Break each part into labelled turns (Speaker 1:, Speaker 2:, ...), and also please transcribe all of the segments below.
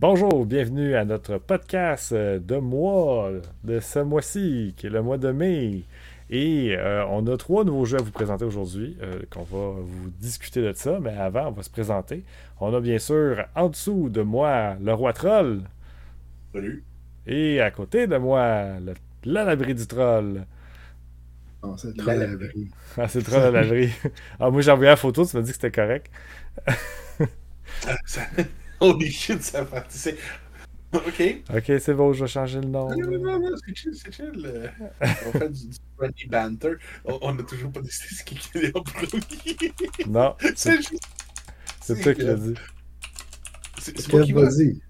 Speaker 1: Bonjour, bienvenue à notre podcast de mois, de ce mois-ci, qui est le mois de mai. Et euh, on a trois nouveaux jeux à vous présenter aujourd'hui, euh, qu'on va vous discuter de ça, mais avant, on va se présenter. On a bien sûr en dessous de moi le roi troll.
Speaker 2: Salut.
Speaker 1: Et à côté de moi, le, l'abri du troll.
Speaker 3: Oh, c'est le troll à l'abri.
Speaker 1: Ah, c'est le troll à l'abri. ah, moi j'ai envoyé la photo, tu m'as dit que c'était correct.
Speaker 2: Holy shit, ça fait. OK.
Speaker 1: OK, c'est bon, je vais changer le nom.
Speaker 2: Non, non, non, non c'est chill, c'est chill. On fait du, du funny banter. On, on a toujours pas décidé ce qui est en premier.
Speaker 1: Non,
Speaker 2: c'est juste.
Speaker 1: c'est toi qui l'as dit.
Speaker 2: C'est moi qui va.
Speaker 3: Vas-y.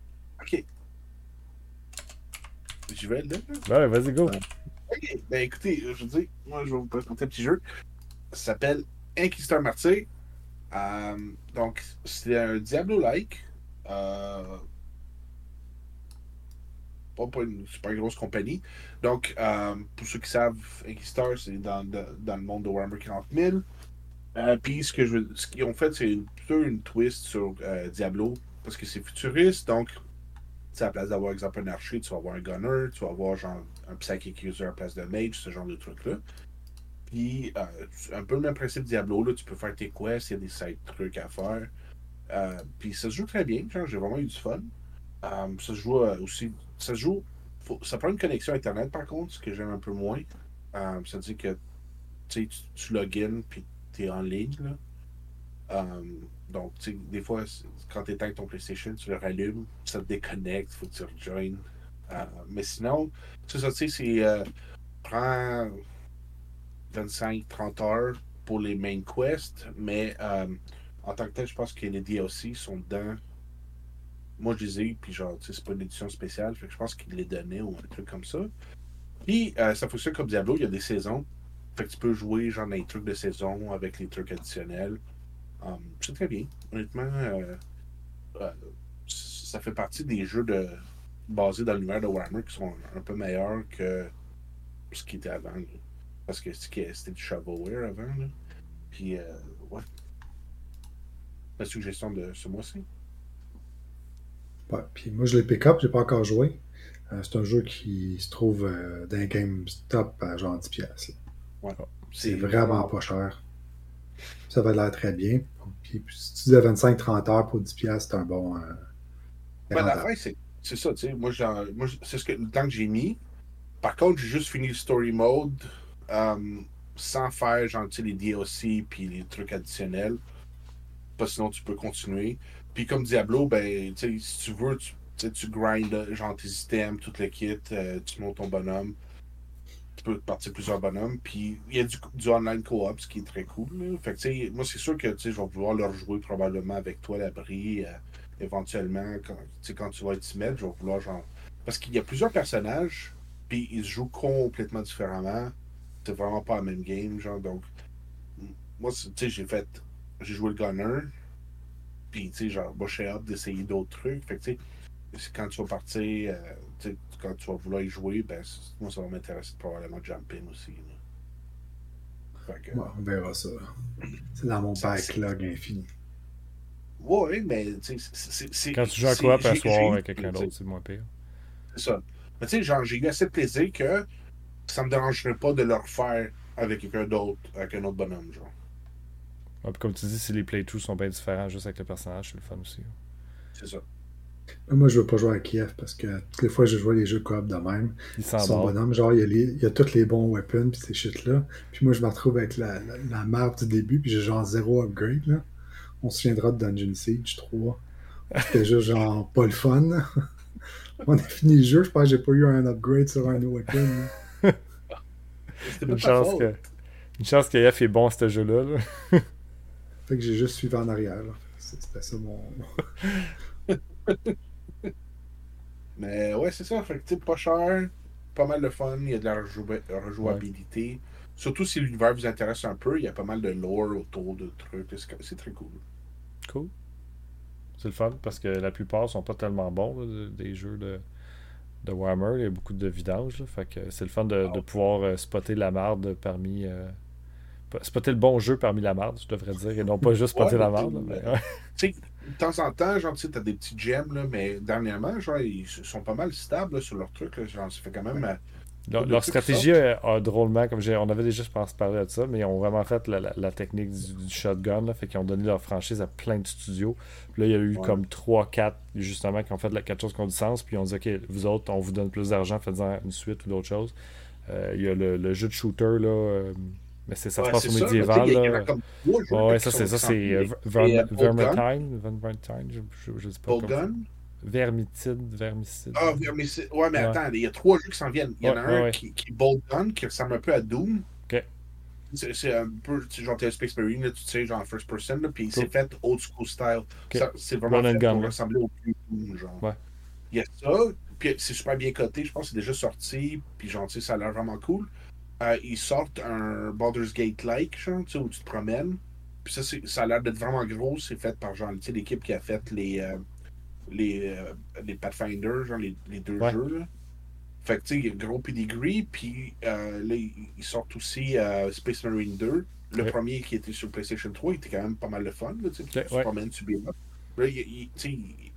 Speaker 2: OK. J'y vais là.
Speaker 1: Ouais, vas-y, go.
Speaker 2: Ok, ben écoutez, je veux dire, moi je vais vous présenter un petit jeu. Ça s'appelle Inquisiteur Martyr. Euh, donc, c'est un Diablo-like. Euh, pas pour une super grosse compagnie. Donc, euh, pour ceux qui savent, Inquisiteur, c'est dans, dans le monde de Warhammer 40 000. Euh, Puis, ce que je ce qu'ils ont fait, c'est plutôt une twist sur Diablo, parce que c'est futuriste. Donc, à la place d'avoir, exemple, un archer, tu vas avoir un gunner, tu vas avoir genre un psychic user à la place de mage, ce genre de truc-là. Puis, un peu le même principe Diablo, là, tu peux faire tes quests, il y a des side trucs à faire. Euh, puis ça se joue très bien, j'ai vraiment eu du fun. Euh, ça se joue euh, aussi, ça se joue, ça prend une connexion Internet par contre, ce que j'aime un peu moins. Euh, ça dire que tu, tu, login puis tu es en ligne. Donc, des fois, quand tu éteins ton PlayStation, tu le rallumes, ça te déconnecte, faut que tu rejoignes. Mais sinon, c'est ça, tu sais, c'est. Euh, prend 25-30 heures pour les main quests, mais en tant que tel, je pense que les DLC sont dedans. Moi, je les ai, puis genre, c'est pas une édition spéciale, fait que je pense qu'ils les donnaient ou un truc comme ça. Puis, euh, ça fonctionne comme Diablo, il y a des saisons. Fait que tu peux jouer, genre, les trucs de saison avec les trucs additionnels. Um, c'est très bien. Honnêtement, euh, euh, ça fait partie des jeux de basés dans l'univers de Warhammer qui sont un peu meilleurs que ce qui était avant. là. Parce que c'était c'était du shovelware avant. Là. Puis, euh, ouais. La suggestion de ce mois-ci.
Speaker 3: Ouais, Puis moi, je l'ai pick-up, j'ai pas encore joué. Euh, c'est un jeu qui se trouve euh, dans un GameStop à genre 10$. piastres, là. C'est vraiment pas cher. Ça va l'air très bien. Puis, si tu dis à 25-30 heures pour 10$, piastres, c'est un bon. euh,
Speaker 2: Ben, c'est c'est ça, tu sais. Moi, moi, c'est ce que, le temps que j'ai mis. Par contre, j'ai juste fini le story mode euh, sans faire, genre, les DLC puis les trucs additionnels. Parce que sinon, tu peux continuer. Puis comme Diablo, ben, si tu veux, tu, tu grindes, genre, tes items, tout le kit, euh, tu montes ton bonhomme. Tu peux partir plusieurs bonhommes. Puis il y a du, du online co-op, ce qui est très cool. Fait que, moi, c'est sûr que, je vais vouloir le rejouer probablement avec toi, l'abri. euh, éventuellement, quand, quand tu vas être timide, je vais vouloir genre. Parce qu'il y a plusieurs personnages, puis ils se jouent complètement différemment. C'est vraiment pas la même game, genre. Donc, moi, tu sais, j'ai fait. J'ai joué le gunner, puis, tu sais, genre, moi, suis hâte d'essayer d'autres trucs. Fait que, tu sais, quand tu vas partir, euh, tu sais, quand tu vas vouloir y jouer, ben, moi, ça va m'intéresser de probablement jump in aussi. là. Fait que.
Speaker 3: Ouais, on verra ça. C'est dans mon backlog infini.
Speaker 2: Ouais, mais, tu sais, c'est-
Speaker 1: Quand tu joues à quoi à
Speaker 2: j'ai-
Speaker 1: soir
Speaker 2: j'ai-
Speaker 1: avec quelqu'un d'autre, c'est moins pire.
Speaker 2: C'est ça. Mais tu sais, genre, j'ai eu assez de plaisir que ça me dérangerait pas de le refaire avec quelqu'un d'autre, avec un autre bonhomme, genre.
Speaker 1: Ouais, puis comme tu dis, si les playthroughs sont bien différents juste avec le personnage, c'est le fun aussi.
Speaker 2: C'est ça.
Speaker 3: Moi, je veux pas jouer à Kiev parce que toutes les fois que je joue les jeux coop de même,
Speaker 1: Il
Speaker 3: son
Speaker 1: s'en va.
Speaker 3: bonhomme, genre, il y, a les- il y a tous les bons weapons puis ces shit-là. Puis moi, je me retrouve avec la, la, la map du début, puis j'ai genre zéro upgrade, là. On se souviendra de Dungeon Siege 3. C'était juste genre pas le fun. là. On a fini le jeu, je pense que j'ai pas eu un upgrade sur un weapon.
Speaker 2: C'était
Speaker 1: Une chance que. Une chance que est bon à ce jeu-là. là.
Speaker 3: Fait que j'ai juste suivi en arrière. C'était ça mon.
Speaker 2: Mais ouais, c'est ça. Fait que, tu sais, pas cher, pas mal de fun, il y a de la rejou- rejouabilité. Surtout si l'univers vous intéresse un peu, il y a pas mal de lore autour de trucs. C'est- très cool.
Speaker 1: Cool. C'est le fun parce que la plupart sont pas tellement bons là, des jeux de, de Warhammer. Il y a beaucoup de vidange. là. Fait que c'est le fun de, de pouvoir euh, spotter la marde parmi. euh, spotter le bon jeu parmi la marde, je devrais dire, et non pas juste spotter
Speaker 2: Ouais,
Speaker 1: la marde. mais, ouais.
Speaker 2: De temps en temps, genre, tu t'as des petits gems, là, mais dernièrement, genre, ils sont pas mal stables sur leur truc. Là, genre, ça fait quand même. Euh,
Speaker 1: leur, stratégie a, drôlement, comme on avait déjà, je pense, parlé de ça, mais ils ont vraiment fait la, technique du, shotgun, là, fait qu'ils ont donné leur franchise à plein de studios. Puis là, il y a eu comme 3-4 justement qui ont fait quelque chose qui ont du sens, puis ils ont dit Ok, vous autres, on vous donne plus d'argent, faites-en une suite ou d'autres choses. Euh, il y a le, jeu de shooter, là. Euh, mais ça se passe au médiéval. Là. ouais, ça, c'est ça, c'est euh, Vermintide. Vermintide, je, sais pas. Vermitide, Vermicide.
Speaker 2: Ah, Vermicide. Ouais, mais attends, il y a trois jeux qui s'en viennent. Il y en a un qui, qui est Bolt Gun, qui ressemble un peu à Doom.
Speaker 1: Ok.
Speaker 2: C'est un peu, genre, t'es Space Marine, là, tu sais, genre first person, là, puis c'est fait old school style. C'est vraiment fait pour ressembler au plus Doom, genre.
Speaker 1: Ouais.
Speaker 2: Il y a ça, puis c'est super bien coté, je pense que c'est déjà sorti, puis genre, tu sais, ça a l'air vraiment cool. Euh, ils sortent un Baldur's Gate-like, genre, tu sais, où tu te promènes. Puis ça, ça a l'air d'être vraiment gros, c'est fait par, genre, tu sais, l'équipe qui a fait les... Euh, les, euh, les Pathfinder, genre les, les deux jeux. Là. Fait que tu sais, il y a gros pedigree, puis euh, là, ils sortent aussi euh, Space Marine 2. Le premier qui était sur PlayStation 3, il était quand même pas mal de fun. Là, tu sais, tu promènes, tu bien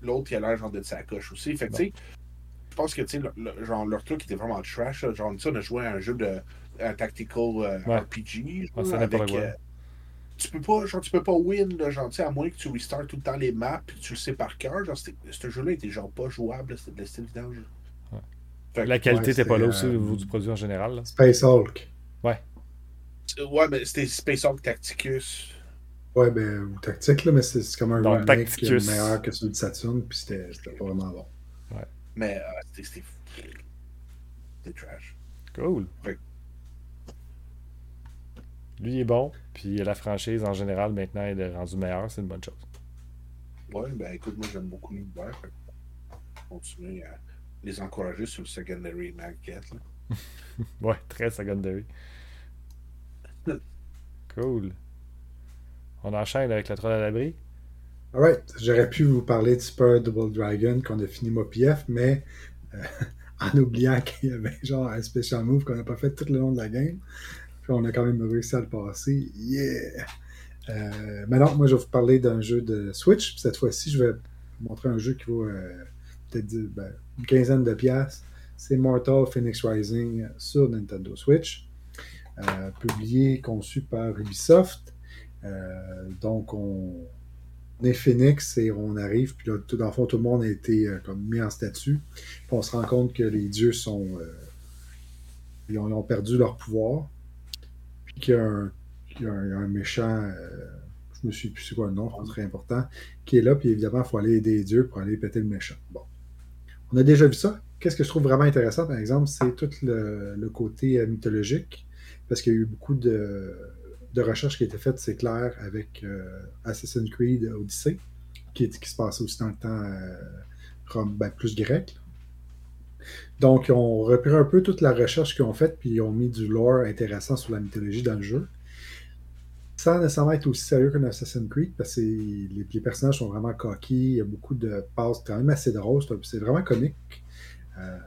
Speaker 2: L'autre, il a l'air genre de sa coche aussi. Fait que tu sais, je pense que tu sais, le, genre, leur truc était vraiment trash. Genre, ça, on a joué à un jeu de un tactical RPG. Genre, ah, avec, tu peux pas, genre, tu peux pas win, là, genre, à moins que tu restart tout le temps les maps et que tu le sais par cœur. Genre, ce jeu-là était genre pas jouable, c'était de la style vidange.
Speaker 1: Ouais. La qualité n'était pas là aussi au niveau du produit en général. Là.
Speaker 3: Space Hulk.
Speaker 1: Ouais.
Speaker 2: Ouais, mais c'était Space Hulk Tacticus.
Speaker 3: Ouais, ben, ou Tactique, là, mais c'est comme un Donc, remake qui est meilleur que celui de Saturn, puis c'était pas vraiment bon.
Speaker 1: Ouais.
Speaker 2: Mais euh, c'était. C'était trash.
Speaker 1: Cool. Lui est bon, puis la franchise en général maintenant elle est rendue meilleure, c'est une bonne chose.
Speaker 2: Ouais, ben écoute, moi j'aime beaucoup l'univers. Continuer à les encourager sur le secondary market.
Speaker 1: ouais, très secondary. cool. On enchaîne avec la troll à l'abri.
Speaker 3: Alright, j'aurais pu vous parler de Super Double Dragon qu'on a fini MOPF, mais euh, en oubliant qu'il y avait genre un special move qu'on n'a pas fait tout le long de la game. On a quand même réussi à le passer. Yeah! Euh, maintenant, moi, je vais vous parler d'un jeu de Switch. Cette fois-ci, je vais vous montrer un jeu qui vaut euh, peut-être ben, une quinzaine de piastres. C'est Mortal Phoenix Rising sur Nintendo Switch. Euh, publié, conçu par Ubisoft. donc, on, est Phoenix et on arrive, puis là, tout, dans le fond, tout le monde a été mis en statut. On se rend compte que les dieux ont perdu leur pouvoir qu'il y a un, méchant, euh, je me suis plus c'est quoi le nom, très important, qui est là, puis évidemment, il faut aller aider les dieux pour aller péter le méchant. Bon. On a déjà vu ça. Qu'est-ce que je trouve vraiment intéressant, par exemple, c'est tout le, côté euh, mythologique, parce qu'il y a eu beaucoup de, recherches qui ont été faites, c'est clair, avec euh, Assassin's Creed Odyssey, qui, qui, se passait aussi dans le temps ben, plus grec. Donc, ils ont repris un peu toute la recherche qu'ils ont faite, puis ils ont mis du lore intéressant sur la mythologie dans le jeu. Sans nécessairement être aussi sérieux qu'un Assassin's Creed, parce que les, personnages sont vraiment coqués, il y a beaucoup de passes quand même assez drôles, c'est vraiment comique. Euh,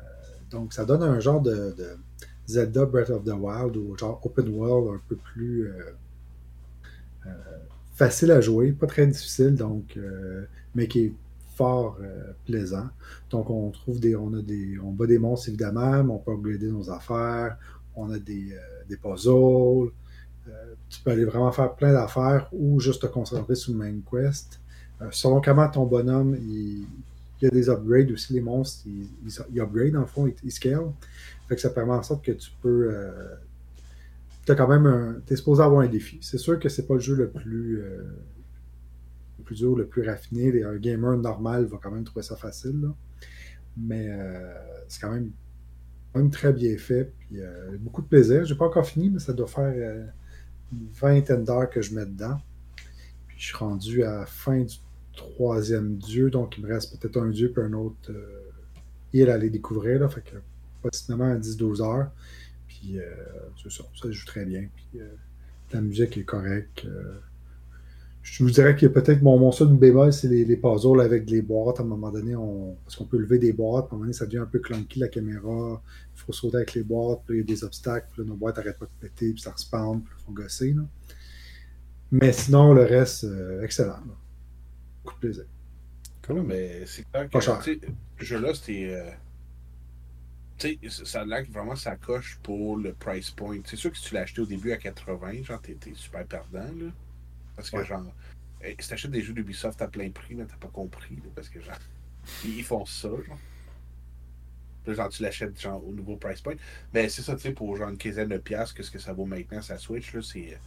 Speaker 3: donc, ça donne un genre de, Zelda Breath of the Wild, ou genre open world un peu plus euh, euh, facile à jouer, pas très difficile, donc, mais qui est fort euh, plaisant. Donc, on trouve des. On a des. On bat des monstres évidemment, mais on peut upgrader nos affaires. On a des, euh, des puzzles. Euh, tu peux aller vraiment faire plein d'affaires ou juste te concentrer sur le main quest. selon comment ton bonhomme, il, y a des upgrades aussi, les monstres, ils, upgrade le fond, ils, scale. Fait que ça permet en sorte que tu peux. tu quand même un. Tu es supposé avoir un défi. C'est sûr que c'est pas le jeu le plus plus dur, le plus raffiné. Un gamer normal va quand même trouver ça facile. Mais euh, c'est quand même, très bien fait. Puis, euh, beaucoup de plaisir. J'ai pas encore fini, mais ça doit faire euh, une vingtaine d'heures que je mets dedans. Puis je suis rendu à la fin du troisième dieu, donc il me reste peut-être un dieu puis un autre île à aller découvrir. Là, fait que possiblement à 10-12 heures. Puis c'est ça, ça joue très bien. La musique est correcte. Je vous dirais que peut-être mon, mon seul bémol, c'est les, les, puzzles avec les boîtes. À un moment donné, on, parce qu'on peut lever des boîtes. À un moment donné, ça devient un peu clunky la caméra. Il faut sauter avec les boîtes, puis il y a des obstacles. Puis nos boîtes n'arrêtent pas de péter, puis ça respawn, puis il faut gosser. Mais sinon, le reste, euh, excellent. Beaucoup de plaisir.
Speaker 2: Cool. Mais c'est clair que ce jeu-là, c'était. Euh, tu sais, ça a vraiment ça coche pour le price point. C'est sûr que si tu l'as acheté au début à 80, genre, t'es super perdant, là. Parce que, genre, si t'achètes des jeux d'Ubisoft à plein prix, mais t'as pas compris, parce que, genre, ils font ça, genre. genre, tu l'achètes, genre, au nouveau price point. Mais c'est ça, tu sais, pour, genre, une quinzaine de piastres, qu'est-ce que ça vaut maintenant, sa Switch, là, c'est.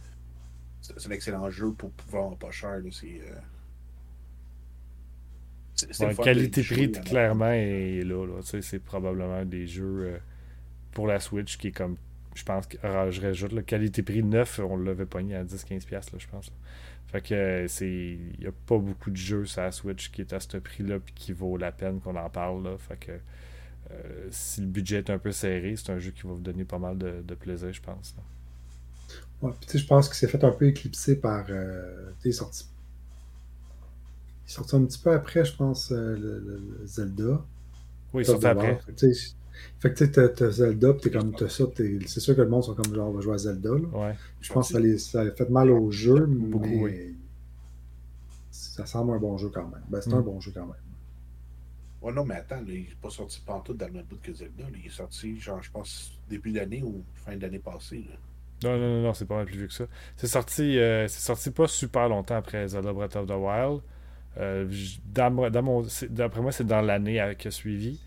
Speaker 2: C'est un excellent jeu pour pouvoir pas cher, là. C'est. Euh,
Speaker 1: qualité-prix, clairement, est là. C'est probablement des jeux euh, pour la Switch qui est comme. Je pense que je rajoute la qualité-prix neuf, on l'avait pogné à 10-15$, je pense. Fait que euh, c'est. Il n'y a pas beaucoup de jeux sur la Switch qui est à ce prix-là et qui vaut la peine qu'on en parle. Là. Fait que euh, si le budget est un peu serré, c'est un jeu qui va vous donner pas mal de, plaisir, je pense.
Speaker 3: Ouais, je pense que c'est fait un peu éclipsé par des sorties il sorti un petit peu après, je pense, euh, le, Zelda.
Speaker 1: Oui, il sorti après.
Speaker 3: Fait que tu t'as Zelda, pis t'es comme, t'as ça, c'est sûr que le monde sont comme genre, on va jouer à Zelda. Là.
Speaker 1: Ouais.
Speaker 3: Je pense que ça, a fait mal au jeu, mais ça semble un bon jeu quand même. Ben, c'est un mm. bon jeu quand même.
Speaker 2: Ouais, non, mais attends, il n'est pas sorti pantoute dans le même bout que Zelda. Il est sorti, genre, je pense, début d'année ou fin d'année passée.
Speaker 1: Non, non, non, non c'est pas mal plus vieux que ça. C'est sorti, euh, c'est sorti pas super longtemps après Zelda Breath of the Wild. Euh, d'après moi, c'est dans l'année qui a suivi.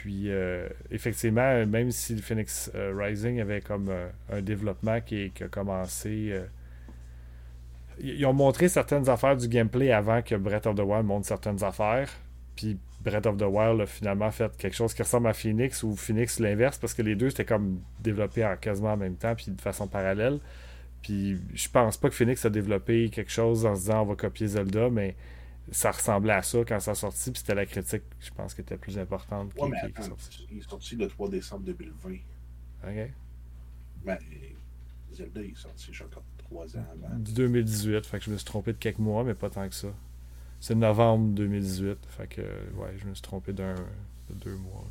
Speaker 1: Puis, euh, effectivement, même si Phoenix euh, Rising avait comme un développement qui, a commencé. ils ont montré certaines affaires du gameplay avant que Breath of the Wild montre certaines affaires. Puis Breath of the Wild a finalement fait quelque chose qui ressemble à Phoenix ou Phoenix l'inverse parce que les deux c'était comme développés en, quasiment en même temps puis de façon parallèle. Puis je pense pas que Phoenix a développé quelque chose en se disant on va copier Zelda, mais ça ressemblait à ça quand ça a sorti, puis c'était la critique, je pense, qui était plus importante.
Speaker 2: Ouais, mais attends, il est sorti le 3 décembre 2020.
Speaker 1: OK.
Speaker 2: Ben, Zelda, il est sorti, je crois, 3 ans avant.
Speaker 1: 2018, fait que je me suis trompé de quelques mois, mais pas tant que ça. C'est novembre 2018, fait que, ouais, je me suis trompé d'un, de deux mois.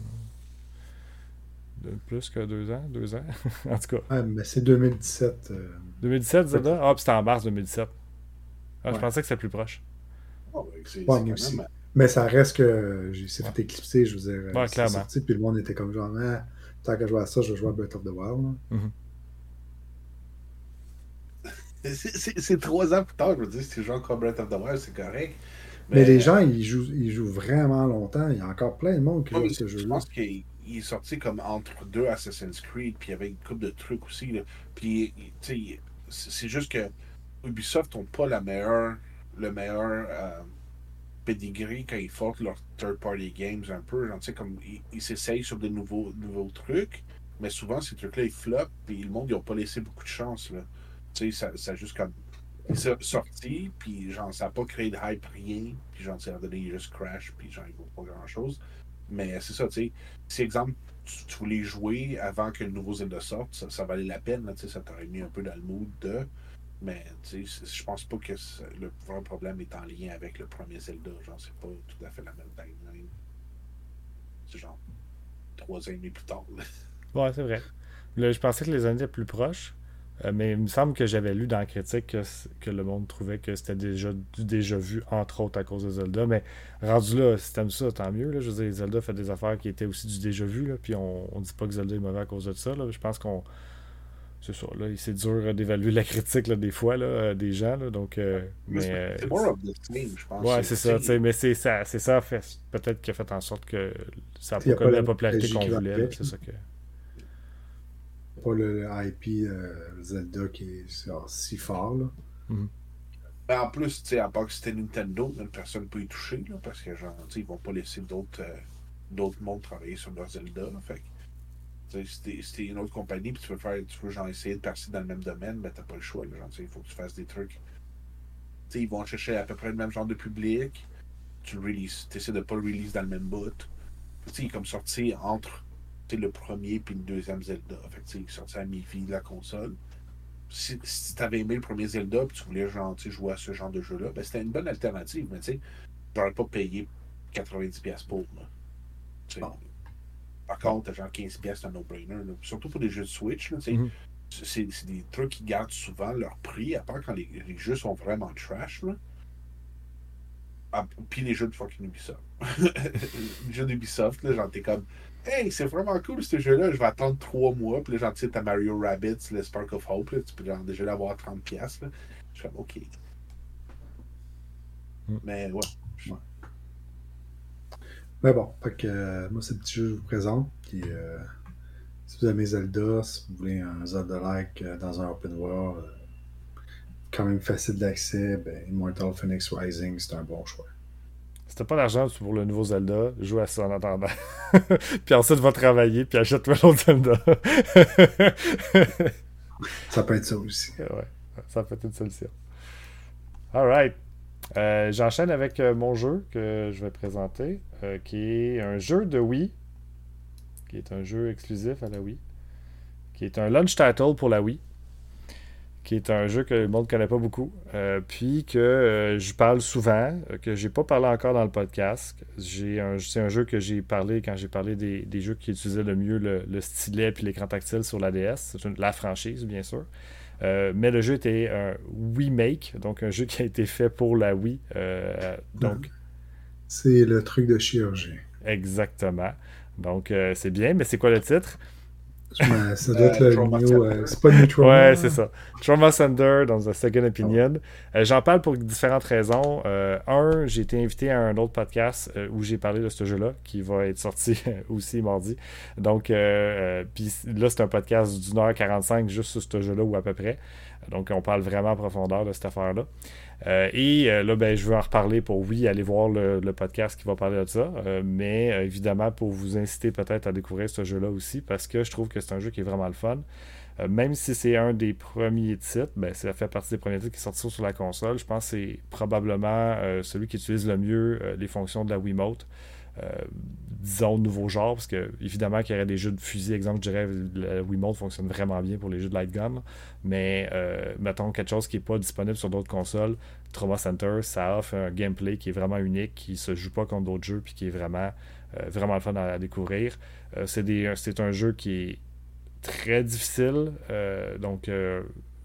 Speaker 1: De plus que deux ans, deux ans, en tout cas.
Speaker 3: Ouais, mais c'est 2017.
Speaker 1: 2017, Zelda? Ah, puis c'était en mars 2017. Ah, Je pensais que c'était plus proche.
Speaker 2: Oh,
Speaker 3: Mais ça reste que j'ai fait éclipser, je veux dire.
Speaker 1: Ouais, clairement. Sorti,
Speaker 3: puis le monde était comme genre, ah, tant que je vois ça, je vais jouer à Breath of the Wild.
Speaker 1: Mm-hmm.
Speaker 2: C'est trois ans plus tard, je veux dire, si tu joues encore Breath of the Wild, c'est correct.
Speaker 3: Mais... les gens, ils jouent, ils jouent vraiment longtemps. Il y a encore plein de monde qui joue ce jeu-là. Je
Speaker 2: pense qu'il est sorti comme entre deux Assassin's Creed, puis il y avait une couple de trucs aussi. Là. Puis, tu sais, c'est juste que Ubisoft n'ont pas la meilleure le meilleur euh, pedigree quand ils font leurs third-party games un peu. Genre, comme ils s'essayent sur de nouveaux, nouveaux trucs, mais souvent ces trucs-là ils flopent, puis le monde ils n'ont pas laissé beaucoup de chance. Là. Ça, ça juste comme. C'est sorti, puis genre, ça n'a pas créé de hype, rien, puis genre, à donné, il juste crash, puis genre, il vaut pas grand-chose. Mais c'est ça, tu sais. Si, exemple, tu, voulais jouer avant que le nouveau Zelda sorte, ça, ça valait la peine, là, ça t'aurait mis un peu dans le mood de. Mais je pense pas que le vrai problème est en lien avec le premier Zelda. Genre, c'est pas tout à fait la même timeline. C'est genre trois années plus tard.
Speaker 1: Ouais, c'est vrai. je pensais que les années étaient plus proches. Euh, mais il me semble que j'avais lu dans la critique que, le monde trouvait que c'était déjà, déjà vu, entre autres à cause de Zelda. Mais rendu là, si t'aimes ça, tant mieux. Là. Je veux dire, Zelda fait des affaires qui étaient aussi du déjà vu. Là, puis on, on dit pas que Zelda est mauvais à cause de ça. Là. Je pense qu'on c'est ça, là, c'est dur d'évaluer la critique là, des fois là, euh, des gens. Là, donc, euh, mais,
Speaker 2: c'est more of the je pense.
Speaker 1: Ouais, c'est ça, mais c'est ça, c'est ça fait, peut-être qui a fait en sorte que ça n'a pas connu la popularité qu'on voulait. C'est ça que.
Speaker 3: Pas le IP euh, Zelda qui est si fort. Là.
Speaker 1: Mm-hmm.
Speaker 2: ben, en plus, à part que c'était Nintendo, personne ne peut y toucher là, parce que genre, ils vont pas laisser d'autres d'autres mondes travailler sur leur Zelda. fait si t'es une autre compagnie puis tu veux faire, tu veux genre essayer de passer dans le même domaine, ben t'as pas le choix. genre, il faut que tu fasses des trucs. ils vont chercher à peu près le même genre de public. Tu le releases. Tu essaies de pas le release dans le même bout. il est comme sorti entre le premier puis le deuxième Zelda. Fait il est sorti à mi-vie de la console. Si, si tu avais aimé le premier Zelda puis tu voulais genre, jouer à ce genre de jeu-là, ben, c'était une bonne alternative. Mais tu sais, j'aurais pas payé 90$ pour. Là. Par contre, genre 15 pièces, c'est un no-brainer. Surtout pour les jeux de Switch. Mhm. C'est des trucs qui gardent souvent leur prix, à part quand les, jeux sont vraiment trash. Là. Ah, puis les jeux de fucking Ubisoft. les jeux d'Ubisoft, là, genre, t'es comme, hey, c'est vraiment cool ce jeu-là, je vais attendre trois mois, puis là, genre, tu sais, Mario Rabbids, le Spark of Hope, là, tu peux genre, déjà l'avoir à 30$. Là. Je suis comme, ok. Mm. Mais ouais. ouais.
Speaker 3: Mais bon, fait que, euh, moi, c'est le petit jeu que je vous présente. Puis, euh, si vous aimez Zelda, si vous voulez un Zelda-like euh, dans un open world, quand même facile d'accès, ben, Immortal Phoenix Rising, c'est un bon choix.
Speaker 1: Si t'as pas d'argent pour le nouveau Zelda, joue à ça en attendant. puis ensuite, va travailler, puis achète-toi l'autre Zelda.
Speaker 3: ça peut être ça aussi.
Speaker 1: Ouais, ça peut être une solution. Alright. Euh, j'enchaîne avec euh, mon jeu que je vais présenter, euh, qui est un jeu de Wii, qui est un jeu exclusif à la Wii, qui est un launch title pour la Wii, qui est un jeu que le monde ne connaît pas beaucoup, puis que je parle souvent, que j'ai pas parlé encore dans le podcast. c'est un jeu que j'ai parlé quand j'ai parlé des, jeux qui utilisaient le mieux le, stylet puis l'écran tactile sur la DS. La franchise, bien sûr. Euh, mais le jeu était un Wii Make, donc un jeu qui a été fait pour la Wii. Euh, donc,
Speaker 3: c'est le truc de chirurgie.
Speaker 1: Exactement. Donc, euh, c'est bien, mais c'est quoi le titre?
Speaker 3: Ça doit être le euh, c'est pas New
Speaker 1: Ouais, c'est ça. Trauma Thunder dans un Second Opinion. Euh, j'en parle pour différentes raisons. Euh, un, j'ai été invité à un autre podcast où j'ai parlé de ce jeu-là, qui va être sorti aussi mardi. Donc, puis là, c'est un podcast d'une heure 45 juste sur ce jeu-là ou à peu près. Donc, on parle vraiment en profondeur de cette affaire-là. Euh, et euh, là, ben, je veux en reparler pour, oui, aller voir le, podcast qui va parler de ça, euh, mais évidemment pour vous inciter peut-être à découvrir ce jeu-là aussi, parce que je trouve que c'est un jeu qui est vraiment le fun. même si c'est un des premiers titres, ben, ça fait partie des premiers titres qui sont sortis sur la console, je pense que c'est probablement celui qui utilise le mieux les fonctions de la Wiimote. Euh, disons, nouveau genre, parce que évidemment qu'il y aurait des jeux de fusil, exemple, je dirais, le Wiimote fonctionne vraiment bien pour les jeux de light gun, mais euh, mettons quelque chose qui n'est pas disponible sur d'autres consoles, Trauma Center, ça offre un gameplay qui est vraiment unique, qui se joue pas contre d'autres jeux, puis qui est vraiment, euh, vraiment le fun à, découvrir. c'est un jeu qui est très difficile, donc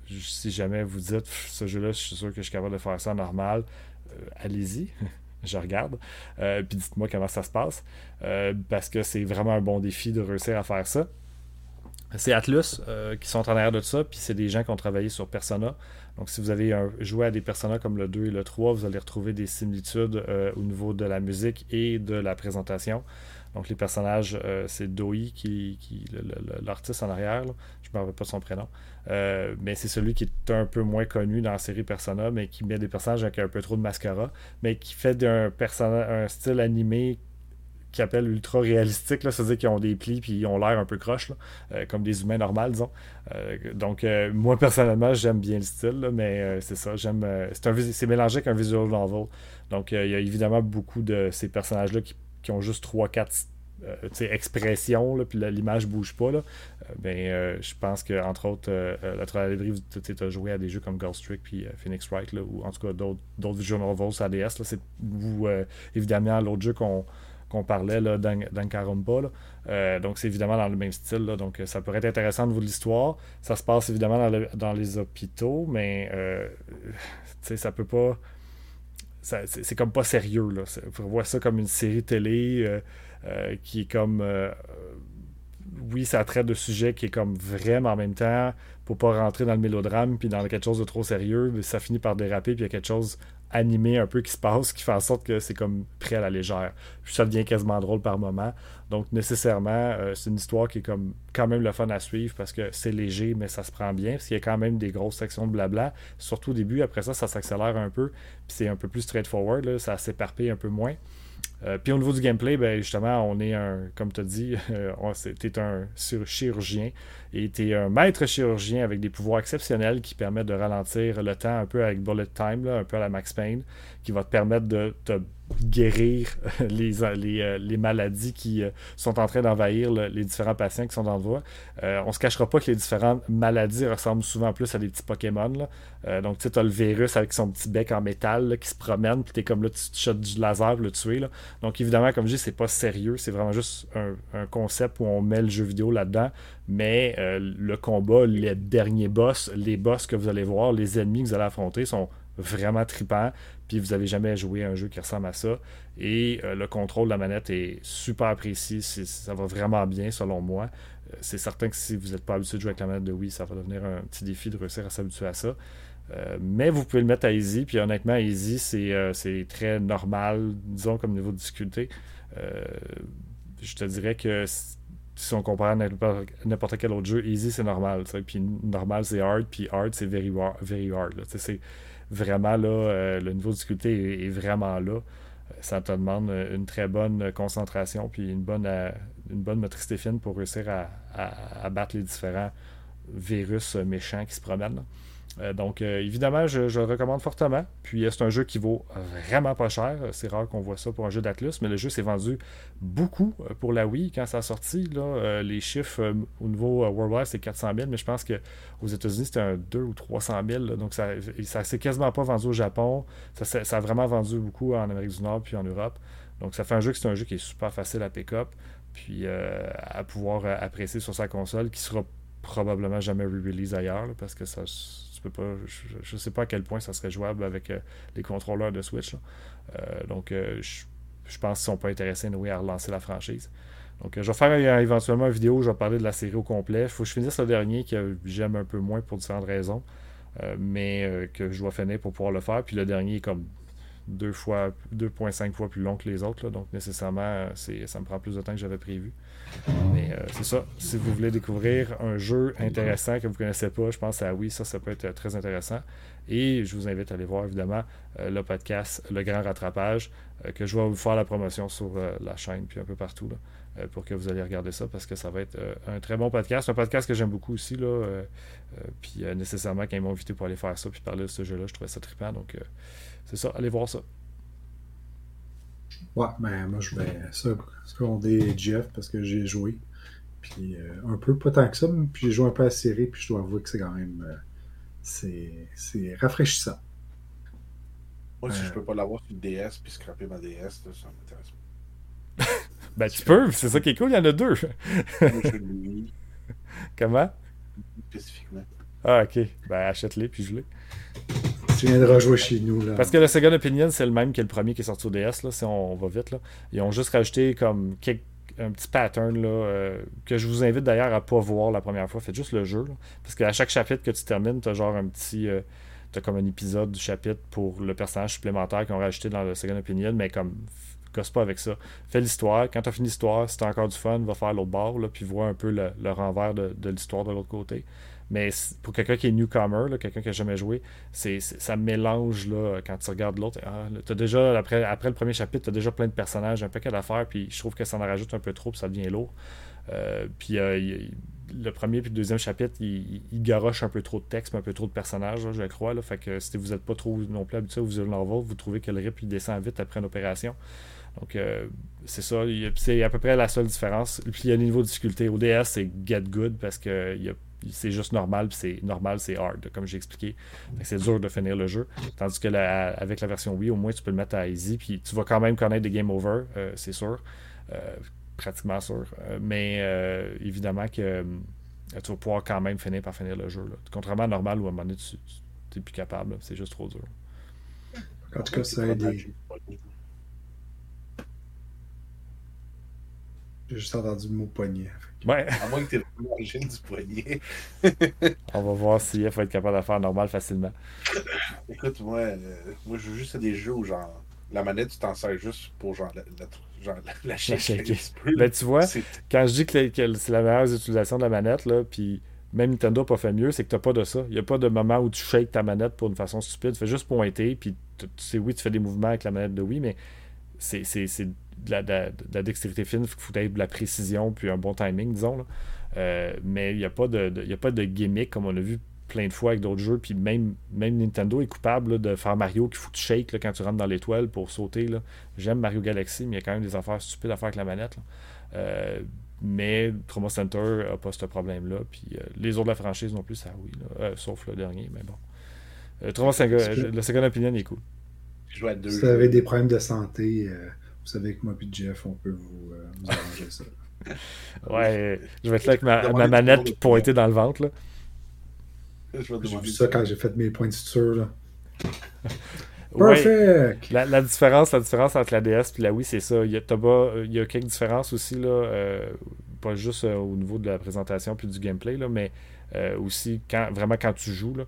Speaker 1: si jamais vous dites ce jeu-là, je suis sûr que je suis capable de faire ça normal, allez-y. je regarde. Euh, puis dites-moi comment ça se passe. Euh, parce que c'est vraiment un bon défi de réussir à faire ça. C'est Atlus euh, qui sont en arrière de ça, puis c'est des gens qui ont travaillé sur Persona. Donc, si vous avez joué à des Persona comme le 2 et le 3, vous allez retrouver des similitudes au niveau de la musique et de la présentation. Donc, les personnages, c'est Doi, qui, l'artiste en arrière. Je ne me rappelle pas son prénom. Euh, mais c'est celui qui est un peu moins connu dans la série Persona, mais qui met des personnages avec un peu trop de mascara, mais qui fait d'un un style animé qui appelle ultra réalistique, c'est-à-dire qu'ils ont des plis puis ils ont l'air un peu croche, euh, comme des humains normaux, disons. Euh, donc, moi personnellement, j'aime bien le style, mais c'est ça, j'aime. c'est mélangé avec un visual novel. Donc, il y a évidemment beaucoup de ces personnages-là qui, qui, ont juste 3-4 euh, expression, là, puis l'image bouge pas, là, euh, ben, euh, je pense que entre autres, la Troll tu as joué à des jeux comme Ghost Trick puis Phoenix Wright, là, ou en tout cas d'autres visual novels ADS. C'est évidemment l'autre jeu qu'on parlait là, dans, dans donc, c'est évidemment dans le même style. Là, donc, ça pourrait être intéressant de vous l'histoire. Ça se passe évidemment dans, dans les hôpitaux, mais euh, ça peut pas. C'est comme pas sérieux. Là. Faut voir ça comme une série télé. Euh, qui est comme. Euh, oui, ça traite de sujets qui est comme vraiment en même temps, pour pas rentrer dans le mélodrame, puis dans quelque chose de trop sérieux, mais ça finit par déraper, puis il y a quelque chose animé un peu qui se passe, qui fait en sorte que c'est comme prêt à la légère. Puis ça devient quasiment drôle par moment. Donc nécessairement, euh, c'est une histoire qui est comme quand même le fun à suivre parce que c'est léger, mais ça se prend bien, parce qu'il y a quand même des grosses sections de blabla, surtout au début. Après ça, ça s'accélère un peu, puis c'est un peu plus straightforward, là, ça s'éparpille un peu moins. Euh, puis au niveau du gameplay, ben, justement, on est un, comme tu as dit, euh, tu es un chirurgien et tu es un maître chirurgien avec des pouvoirs exceptionnels qui permettent de ralentir le temps un peu avec bullet time, un peu à la Max Payne, qui va te permettre de te guérir les, les, euh, les, maladies qui euh, sont en train d'envahir les différents patients qui sont dans le voie. Euh, on se cachera pas que les différentes maladies ressemblent souvent plus à des petits Pokémon. donc, tu sais, as le virus avec son petit bec en métal qui se promène, puis tu es comme là, tu te shots du laser pour le tuer. Donc, évidemment, comme je dis, c'est pas sérieux, c'est vraiment juste un, concept où on met le jeu vidéo là-dedans. Mais le combat, les derniers boss, les boss que vous allez voir, les ennemis que vous allez affronter sont vraiment trippant, puis vous n'avez jamais joué à un jeu qui ressemble à ça. Et le contrôle de la manette est super précis, ça va vraiment bien selon moi. c'est certain que si vous n'êtes pas habitué de jouer avec la manette de Wii, ça va devenir un petit défi de réussir à s'habituer à ça. mais vous pouvez le mettre à easy, puis honnêtement, easy, c'est très normal, disons, comme niveau de difficulté. je te dirais que si on compare à n'importe quel autre jeu, easy c'est normal, puis normal c'est hard, puis hard c'est very, very hard. C'est vraiment là, euh, le niveau de difficulté est, vraiment là. Ça te demande une très bonne concentration, puis une bonne, euh, une bonne fine pour réussir à battre les différents virus méchants qui se promènent. Euh, donc, euh, évidemment, je, le recommande fortement. Puis, euh, c'est un jeu qui vaut vraiment pas cher. C'est rare qu'on voit ça pour un jeu d'Atlus, mais le jeu s'est vendu beaucoup pour la Wii quand ça a sorti. Là, les chiffres au niveau worldwide, c'est 400 000, mais je pense qu'aux États-Unis, c'était un 2 ou 300 000. donc, ça ne s'est quasiment pas vendu au Japon. Ça, ça, a vraiment vendu beaucoup en Amérique du Nord puis en Europe. Donc, ça fait un jeu qui est un jeu qui est super facile à pick-up puis à pouvoir apprécier sur sa console qui sera probablement jamais re-release ailleurs parce que ça je ne sais pas à quel point ça serait jouable avec euh, les contrôleurs de Switch. Euh, donc, euh, je, pense qu'ils sont pas intéressés à relancer la franchise. Donc, je vais faire éventuellement une vidéo où je vais parler de la série au complet. Il faut que je finisse le dernier que j'aime un peu moins pour différentes raisons, mais que je dois finir pour pouvoir le faire. Puis le dernier est comme deux fois, 2,5 fois plus long que les autres. donc, nécessairement, ça me prend plus de temps que j'avais prévu. Mais euh, c'est ça. Si vous voulez découvrir un jeu intéressant que vous ne connaissez pas, je pense à oui, ça, ça peut être très intéressant. Et je vous invite à aller voir évidemment euh, le podcast Le Grand Rattrapage, euh, que je vais vous faire la promotion sur la chaîne puis un peu partout pour que vous allez regarder ça parce que ça va être un très bon podcast. Un podcast que j'aime beaucoup aussi. Là, puis nécessairement, quand ils m'ont invité pour aller faire ça puis parler de ce jeu-là, je trouvais ça trippant. Donc c'est ça, allez voir ça.
Speaker 3: Ouais, mais moi, je vais seconder Jeff parce que j'ai joué. Puis euh, un peu, pas tant que ça, puis j'ai joué un peu à la série, puis je dois avouer que c'est quand même. Euh, c'est rafraîchissant.
Speaker 2: Moi, si je euh. peux pas l'avoir sur DS puis scraper ma DS, ça m'intéresse
Speaker 1: pas. ben, tu peux, c'est ça qui est cool, il y en a deux. Comment?
Speaker 2: Spécifiquement.
Speaker 1: Ah, ok. Ben, achète-les puis je les.
Speaker 3: Tu viens de rejouer chez nous. Là.
Speaker 1: Parce que le Second Opinion, c'est le même que le premier qui est sorti au DS. Là, si on, va vite. Là. Ils ont juste rajouté comme un petit pattern là, euh, que je vous invite d'ailleurs à pas voir la première fois. Faites juste le jeu. Parce qu'à chaque chapitre que tu termines, tu as genre un petit. Euh, tu as comme un épisode du chapitre pour le personnage supplémentaire qu'ils ont rajouté dans le Second Opinion, mais comme gosse pas avec ça. Fais l'histoire. Quand tu as fini l'histoire, si tu encore du fun, va faire l'autre bord, là, puis vois un peu le, renvers de l'histoire de l'autre côté. Mais pour quelqu'un qui est newcomer, quelqu'un qui n'a jamais joué, c'est, ça mélange là, quand tu regardes l'autre. Ah, déjà, après, le premier chapitre, tu as déjà plein de personnages, un paquet d'affaires, puis je trouve que ça en rajoute un peu trop, puis ça devient lourd. Euh, puis euh, le premier puis le deuxième chapitre, il, garoche un peu trop de texte, un peu trop de personnages, je crois. Fait que si vous n'êtes pas trop non plus habitué visual novel, vous trouvez que le rip il descend vite après une opération. Donc, euh, c'est ça. C'est à peu près la seule différence. Puis, il y a le niveau de difficulté. Au DS, c'est Get Good parce que il y a c'est juste normal, c'est normal, c'est hard, comme j'ai expliqué. C'est dur de finir le jeu. Tandis que avec la version Wii, au moins tu peux le mettre à easy, puis tu vas quand même connaître des game over, euh, c'est sûr. Euh, pratiquement sûr. Euh, mais évidemment que tu vas pouvoir quand même finir par finir le jeu. Contrairement à normal où à un moment donné tu n'es plus capable, c'est juste trop dur.
Speaker 3: En tout cas, ça a des. J'ai juste entendu le mot poignet.
Speaker 1: Ouais.
Speaker 2: À moins que tu aies l'origine du poignet.
Speaker 1: On va voir si il faut être capable de faire normal facilement.
Speaker 2: Écoute, moi, euh, moi je joue juste à des jeux où genre la manette, tu t'en sers juste pour genre la, la, genre, la,
Speaker 1: ben, tu vois, quand je dis que, c'est la meilleure utilisation de la manette, là, puis même Nintendo n'a pas fait mieux, c'est que tu n'as pas de ça. Il n'y a pas de moment où tu shakes ta manette pour une façon stupide. Tu fais juste pointer, puis tu sais, oui, tu fais des mouvements avec la manette de Wii, mais c'est de la, dextérité fine, il faut être de la précision puis un bon timing, disons. Euh, mais il n'y a, pas de, a pas de gimmick comme on a vu plein de fois avec d'autres jeux. Puis même, même Nintendo est coupable de faire Mario qu'il faut que tu shakes quand tu rentres dans l'étoile pour sauter. J'aime Mario Galaxy, mais il y a quand même des affaires stupides à faire avec la manette. Euh, mais Trauma Center n'a pas ce problème-là. Puis euh, les autres de la franchise non plus, ça oui. sauf le dernier, mais bon. Trauma Center, le second opinion est cool.
Speaker 3: Si vous avez des problèmes de santé, vous savez que moi et Jeff, on peut vous, euh, arranger ça.
Speaker 1: ouais, je vais être là avec ma, ma manette pointée dans le ventre. Là.
Speaker 3: J'ai vu ça quand j'ai fait mes points de suture. Là.
Speaker 1: Perfect! la, différence, la différence entre la DS et la Wii, c'est ça. Il y, a, il y a quelques différences aussi, là, euh, pas juste euh, au niveau de la présentation puis du gameplay, là, mais euh, aussi quand, vraiment quand tu joues. Là,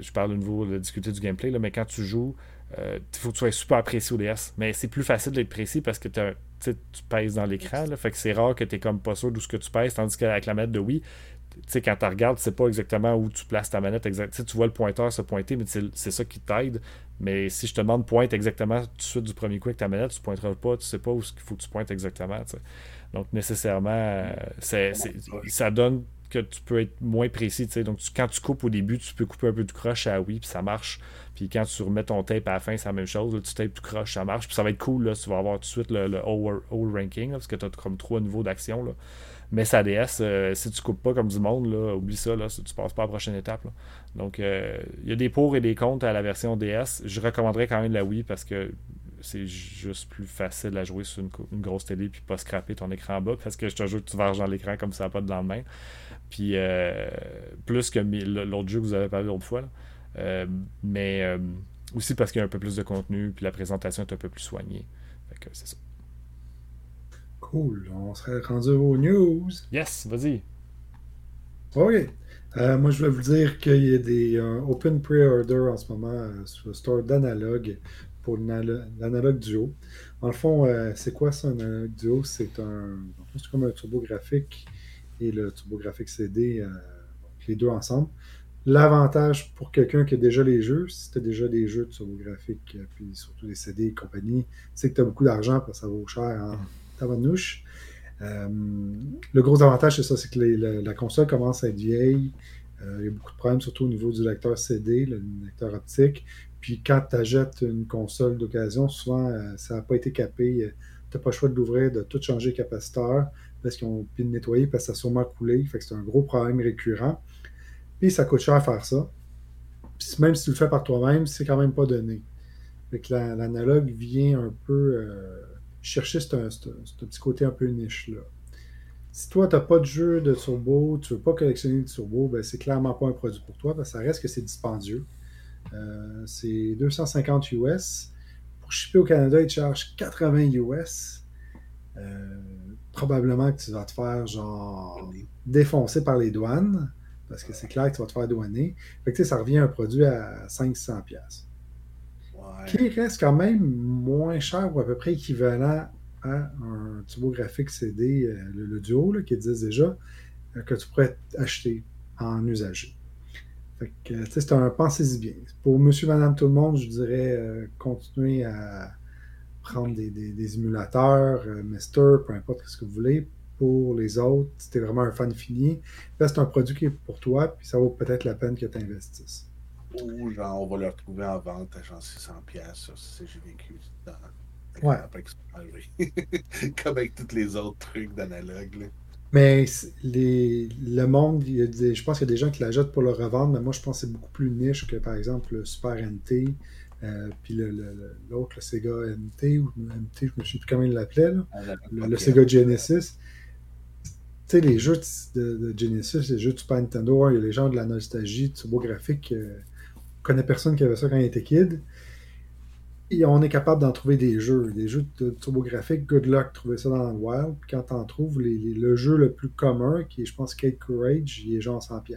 Speaker 1: je parle au niveau de discuter du gameplay, là, mais quand tu joues, il faut que tu sois super précis au DS. Mais c'est plus facile d'être précis parce que tu pèses dans l'écran. Fait que c'est rare que tu comme pas sûr d'où ce que tu pèses, tandis qu'avec la manette de Wii, sais, quand tu regardes, tu sais pas exactement où tu places ta manette. Exact. Tu vois le pointeur se pointer, mais c'est ça qui t'aide. Mais si je te demande pointe exactement tout de suite du premier coup avec ta manette, tu pointeras pas, tu sais pas où il faut que tu pointes exactement. Donc nécessairement, euh, ça donne que tu peux être moins précis. Donc quand tu coupes au début, tu peux couper un peu du croche à oui, puis ça marche. Puis quand tu remets ton tape à la fin, c'est la même chose. tu tapes du croche, ça marche. Puis ça va être cool. Là, tu vas avoir tout de suite le, le ranking, parce que tu as comme trois niveaux d'action. Mais sa DS, euh, si tu coupes pas comme du monde, là, oublie ça, là, tu passes pas à la prochaine étape. Donc, euh, il y a des pour et des contre à la version DS. Je recommanderais quand même la Wii parce que c'est juste plus facile à jouer sur une, grosse télé puis pas scraper ton écran bas parce que je te jure que tu varges dans l'écran comme ça pas de lendemain. Puis, euh, plus que l'autre jeu que vous avez parlé l'autre fois. mais aussi parce qu'il y a un peu plus de contenu puis la présentation est un peu plus soignée. Fait que c'est ça.
Speaker 3: Cool. On serait rendu aux news.
Speaker 1: Yes, vas-y.
Speaker 3: OK. Euh, moi, je vais vous dire qu'il y a des euh, open pre-order en ce moment euh, sur le store d'analogue pour l'analogue duo. En le fond, c'est quoi ça, un analogue duo? C'est un. C'est comme un turbo graphique et le turbo graphique CD, les deux ensemble. L'avantage pour quelqu'un qui a déjà les jeux, si tu as déjà des jeux de turbo graphique, puis surtout des CD et compagnie, c'est que tu as beaucoup d'argent parce que ça vaut cher en, tabarnouche. Euh, le gros avantage, c'est ça, c'est que la, console commence à être vieille. Euh, il y a beaucoup de problèmes, surtout au niveau du lecteur CD, le lecteur optique. Puis quand tu achètes une console d'occasion, souvent, euh, ça n'a pas été capé. tu n'as pas le choix de l'ouvrir, de tout changer capaciteur, parce qu'ils ont pu nettoyer, parce que ça a sûrement coulé. Fait que c'est un gros problème récurrent. Puis ça coûte cher à faire ça. Puis même si tu le fais par toi-même, c'est quand même pas donné. L'analogue vient un peu chercher ce, petit côté un peu niche-là. Si toi, tu n'as pas de jeu de turbo, tu ne veux pas collectionner de turbo, ben, c'est clairement pas un produit pour toi, parce que ça reste que c'est dispendieux. Euh, c'est 250 US. Pour shipper au Canada, ils te chargent 80 US. Euh, probablement que tu vas te faire genre défoncer par les douanes, parce que c'est clair que tu vas te faire douaner. Fait que, ça revient à un produit à 500$. Qui reste quand même moins cher ou à peu près équivalent à un graphique CD, euh, le, Duo, qui existe déjà, euh, que tu pourrais acheter en usager. c'est un pensez-y bien. Pour monsieur, madame, tout le monde, je dirais euh, continuer à prendre des, émulateurs, Mister, peu importe ce que vous voulez. Pour les autres, si tu es vraiment un fan fini, c'est un produit qui est pour toi, puis ça vaut peut-être la peine que tu investisses.
Speaker 2: Ou genre, on va le retrouver en vente à genre 600 pièces j'ai vécu dans
Speaker 3: Ouais.
Speaker 2: Comme avec tous les autres trucs d'analogue.
Speaker 3: Mais les, le monde, je pense qu'il y a des gens qui l'achètent pour le revendre, mais moi je pense que c'est beaucoup plus niche que par exemple le Super NT, euh, puis l'autre, le, Sega NT, ou MT, je ne me souviens plus comment il l'appelait, le, Sega Genesis. Tu sais, les jeux de, Genesis, les jeux de Super Nintendo, il y a les gens de la nostalgie, turbo graphique. Euh, connais personne qui avait ça quand il était kid. Et on est capable d'en trouver des jeux, des jeux de turbographique. Good luck, trouver ça dans le wild. Puis quand t'en trouves, le jeu le plus commun, qui est, je pense, Kate Courage, il est genre 100$.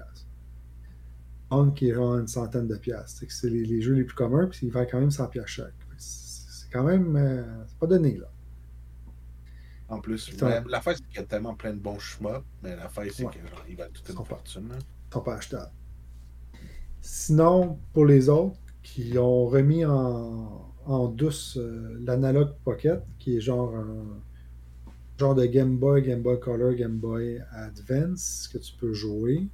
Speaker 3: Qui est genre une centaine de piastres. C'est les, jeux les plus communs, puis il va quand même 100$ chaque. C'est quand même. Euh, c'est pas donné, là.
Speaker 2: En plus, la fin, c'est qu'il y a tellement plein de bons chemins, mais la fin, c'est qu'il va toute une fortune. Ils
Speaker 3: sont pas achetables. Sinon, pour les autres, qui ont remis en, douce euh, l'analog Pocket, qui est genre un genre de Game Boy, Game Boy Color, Game Boy Advance que tu peux jouer.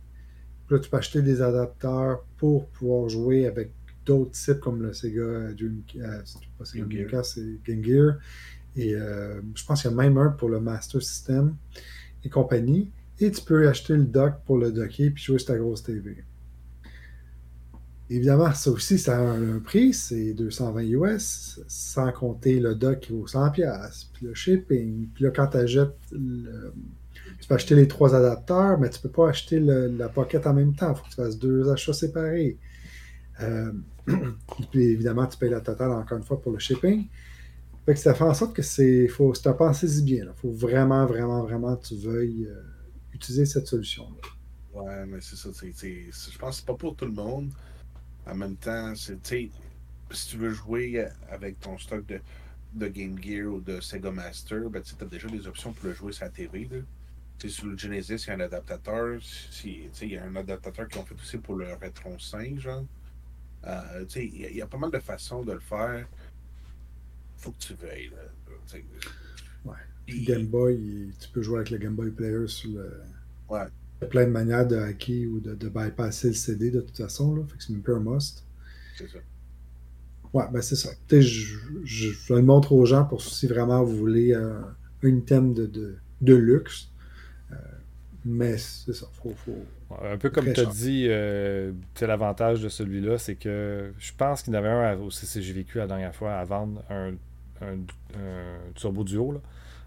Speaker 3: Puis là, tu peux acheter des adapteurs pour pouvoir jouer avec d'autres types comme le Sega Dream, euh, c'est Game Gear. Et euh, je pense qu'il y a même un pour le Master System et compagnie. Et tu peux acheter le dock pour le docker puis jouer sur ta grosse TV. Évidemment, ça aussi, ça a un, prix, c'est 220 US, sans compter le dock qui vaut 100$, puis le shipping. Puis là, quand tu achètes, tu peux acheter les trois adapteurs, mais tu ne peux pas acheter la pocket en même temps. Il faut que tu fasses deux achats séparés. Euh, puis évidemment, tu payes la totale encore une fois pour le shipping. Fait que ça fait en sorte que c'est. Faut, c'est pensez-y bien. Il faut vraiment, vraiment, vraiment que tu veuilles euh, utiliser cette solution-là.
Speaker 2: Ouais, mais c'est ça. je pense que c'est pas pour tout le monde. En même temps, si tu veux jouer avec ton stock de, de Game Gear ou de Sega Master, ben, tu as déjà des options pour le jouer sur la TV. Sur le Genesis, il y a un adaptateur. Si, il y a un adaptateur qu'ils ont fait aussi pour le Retron 5, genre. Euh, il y, a pas mal de façons de le faire. Faut que tu veilles. Là,
Speaker 3: ouais. Puis Game Boy, tu peux jouer avec le Game Boy Player sur le.
Speaker 2: Ouais.
Speaker 3: Il y a plein de manières de hacker ou de, de bypasser le CD de toute façon. Là. Fait que c'est même peu un must.
Speaker 2: C'est ça.
Speaker 3: Ouais, ben c'est ça. Je, je, je, le montre aux gens pour si vraiment vous voulez un, un thème de, de, de luxe. Mais c'est ça. Faut, faut,
Speaker 1: un peu comme tu as dit, euh, l'avantage de celui-là, c'est que je pense qu'il y en avait un au CCGVQ la dernière fois à vendre un, un, Turbo Duo. Là.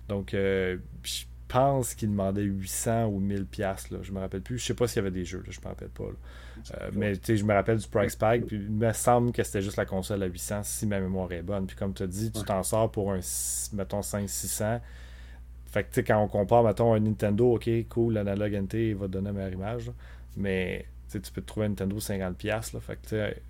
Speaker 1: Donc, euh, je pense qu'il demandait 800 ou 1000 pièces je me rappelle plus. Je sais pas s'il y avait des jeux, là, je me rappelle pas. Euh, mais je me rappelle du price pack, puis il me semble que c'était juste la console à 800 si ma mémoire est bonne. Puis comme tu as dit, tu t'en sors pour un, mettons, 500-600 fait que, tu sais, quand on compare, mettons, un Nintendo, ok, cool, l'analogue NT va te donner la meilleure image. Mais, tu peux te trouver un Nintendo 50$. Là, fait que, tu sais,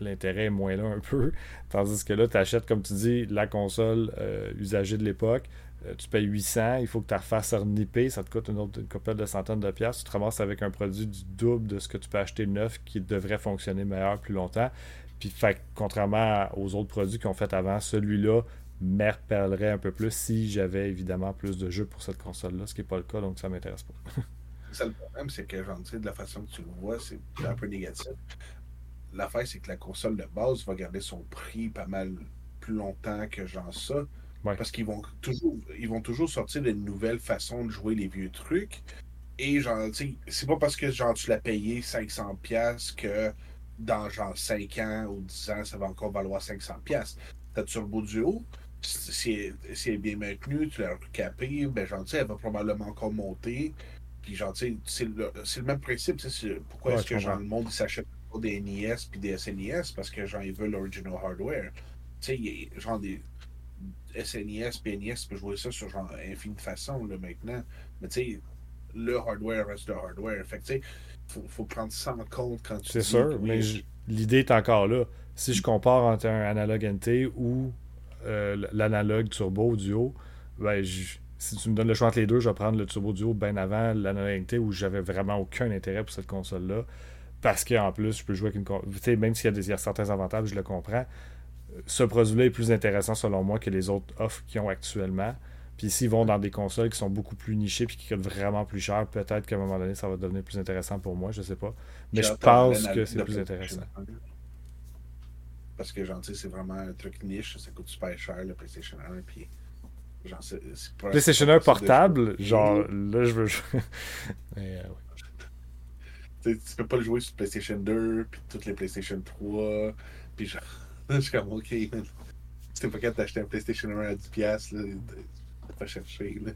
Speaker 1: l'intérêt est moins là un peu. Tandis que là, tu achètes, comme tu dis, la console euh, usagée de l'époque. Euh, tu payes 800, il faut que tu refasses nipper, ça te coûte une autre une de centaines de pièces. Tu te ramasses avec un produit du double de ce que tu peux acheter neuf qui devrait fonctionner meilleur plus longtemps. Puis, fait, contrairement aux autres produits qu'on fait avant, celui-là m'appellerait un peu plus si j'avais évidemment plus de jeux pour cette console-là, ce qui n'est pas le cas, donc ça m'intéresse pas.
Speaker 2: ça, le problème, c'est que, genre, de la façon que tu le vois, c'est un peu négatif. L'affaire, c'est que la console de base va garder son prix pas mal plus longtemps que genre ça. Parce qu'ils vont toujours ils vont toujours sortir de nouvelles façons de jouer les vieux trucs. Et genre, tu sais, c'est pas parce que genre tu l'as payé 500$ que dans genre 5 ans ou 10 ans, ça va encore valoir 500$. Ta Turbo Duo, si elle, est bien maintenue, tu l'as recapé, ben genre, elle va probablement encore monter. Puis genre, c'est le, le, même principe. Pourquoi est-ce que genre, le monde s'achète pas des NES puis des SNES? Parce que genre, ils veulent l'original hardware. Tu sais, genre des SNES et NES, tu peux jouer ça sur genre infinie façon là, maintenant. Mais tu sais, le hardware reste le hardware. Fait que tu sais, faut, faut prendre ça en compte quand tu
Speaker 1: C'est sûr, mais l'idée est encore là. Si je compare entre un analogue NT ou euh, l'analogue turbo duo, ben, si tu me donnes le choix entre les deux, je vais prendre le turbo duo bien avant l'analogue NT où j'avais vraiment aucun intérêt pour cette console-là. Parce qu'en plus, je peux jouer avec une console. Même s'il y, a certains avantages, je le comprends. Ce produit-là est plus intéressant selon moi que les autres offres qu'ils ont actuellement. Puis s'ils vont dans des consoles qui sont beaucoup plus nichées puis qui coûtent vraiment plus cher, peut-être qu'à un moment donné, ça va devenir plus intéressant pour moi, je sais pas. Mais je pense que c'est plus intéressant.
Speaker 2: Parce que, genre, c'est vraiment un truc niche, ça coûte super cher, le PlayStation 1. Puis, genre, c'est,
Speaker 1: PlayStation 1 portable, genre, là, je veux jouer. Mais, euh,
Speaker 2: tu peux pas le jouer sur PlayStation 2, puis toutes les PlayStation 3. Puis, genre, je suis comme, ok, man. Si pas capable d'acheter un PlayStation 1 à 10$, là, pas chercher, là.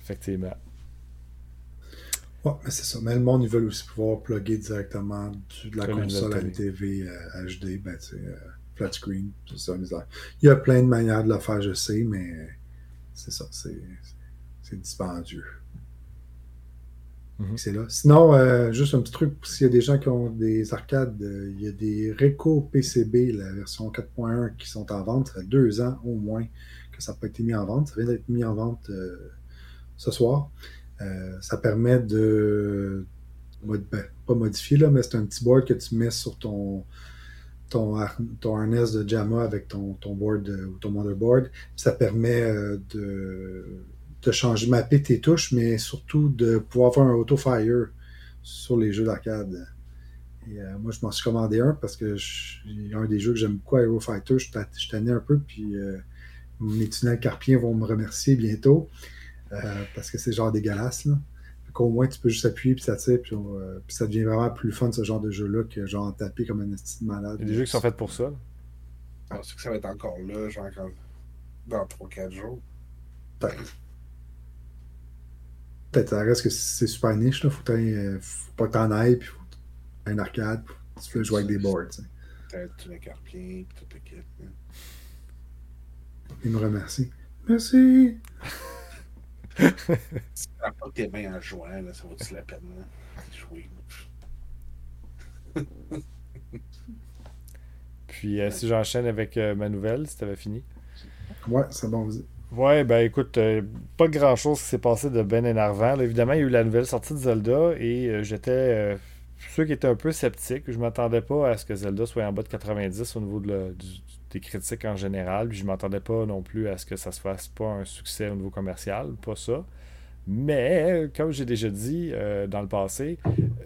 Speaker 1: Effectivement.
Speaker 3: Ouais, mais c'est ça. Mais le monde, ils veulent aussi pouvoir plugger directement de la console à une TV HD. Ben, tu sais. Euh, flat screen, c'est ça, Il y a plein de manières de le faire, je sais, mais c'est ça, c'est dispendieux. Mhm. C'est là. Sinon, euh, juste un petit truc, s'il y a des gens qui ont des arcades, euh, il y a des Reco PCB, la version 4.1, qui sont en vente. Ça fait deux ans au moins que ça n'a pas été mis en vente. Ça vient d'être mis en vente euh, ce soir. ça permet de, ben, pas modifier, là, mais c'est un petit board que tu mets sur ton, ton, ton harness de JAMA avec ton, ton board euh, ou ton motherboard. Ça permet euh, de, de changer, mapper tes touches, mais surtout de pouvoir faire un auto-fire sur les jeux d'arcade. Et euh, moi, je m'en suis commandé un parce que a un des jeux que j'aime beaucoup, Aero Fighter. Je, je tenais un peu, puis mes tunnels carpiens vont me remercier bientôt parce que c'est genre dégueulasse. Là au moins tu peux juste appuyer puis ça tire, euh, puis, ça devient vraiment plus fun ce genre de jeu-là que genre taper comme un estime malade.
Speaker 1: Il y a des jeux qui sont faits pour ça.
Speaker 2: Je pense que ça va être encore là, genre dans 3-4 jours.
Speaker 3: Peut-être. Peut-être, ça reste que c'est super niche, là. Faut, euh, faut pas que t'en ailles, puis faut un arcade, tu peux jouer avec des boards.
Speaker 2: tête, tu carpien, tout le kit. Hein.
Speaker 3: Il me remercie. Merci!
Speaker 2: si tu pas tes mains en jouant, là, ça vaut-tu la peine? Là? Jouer?
Speaker 1: Puis euh, si j'enchaîne avec euh, ma nouvelle, si t'avais fini.
Speaker 3: Ouais, c'est bon, vas-y.
Speaker 1: Ouais, ben écoute, euh, pas grand chose qui s'est passé de ben énervant. évidemment, il y a eu la nouvelle sortie de Zelda et j'étais ceux qui étaient un peu sceptiques. Je m'attendais pas à ce que Zelda soit en bas de 90 au niveau de des critiques en général. Puis je m'attendais pas non plus à ce que ça se fasse pas un succès au niveau commercial, pas ça. Mais, comme j'ai déjà dit euh, dans le passé,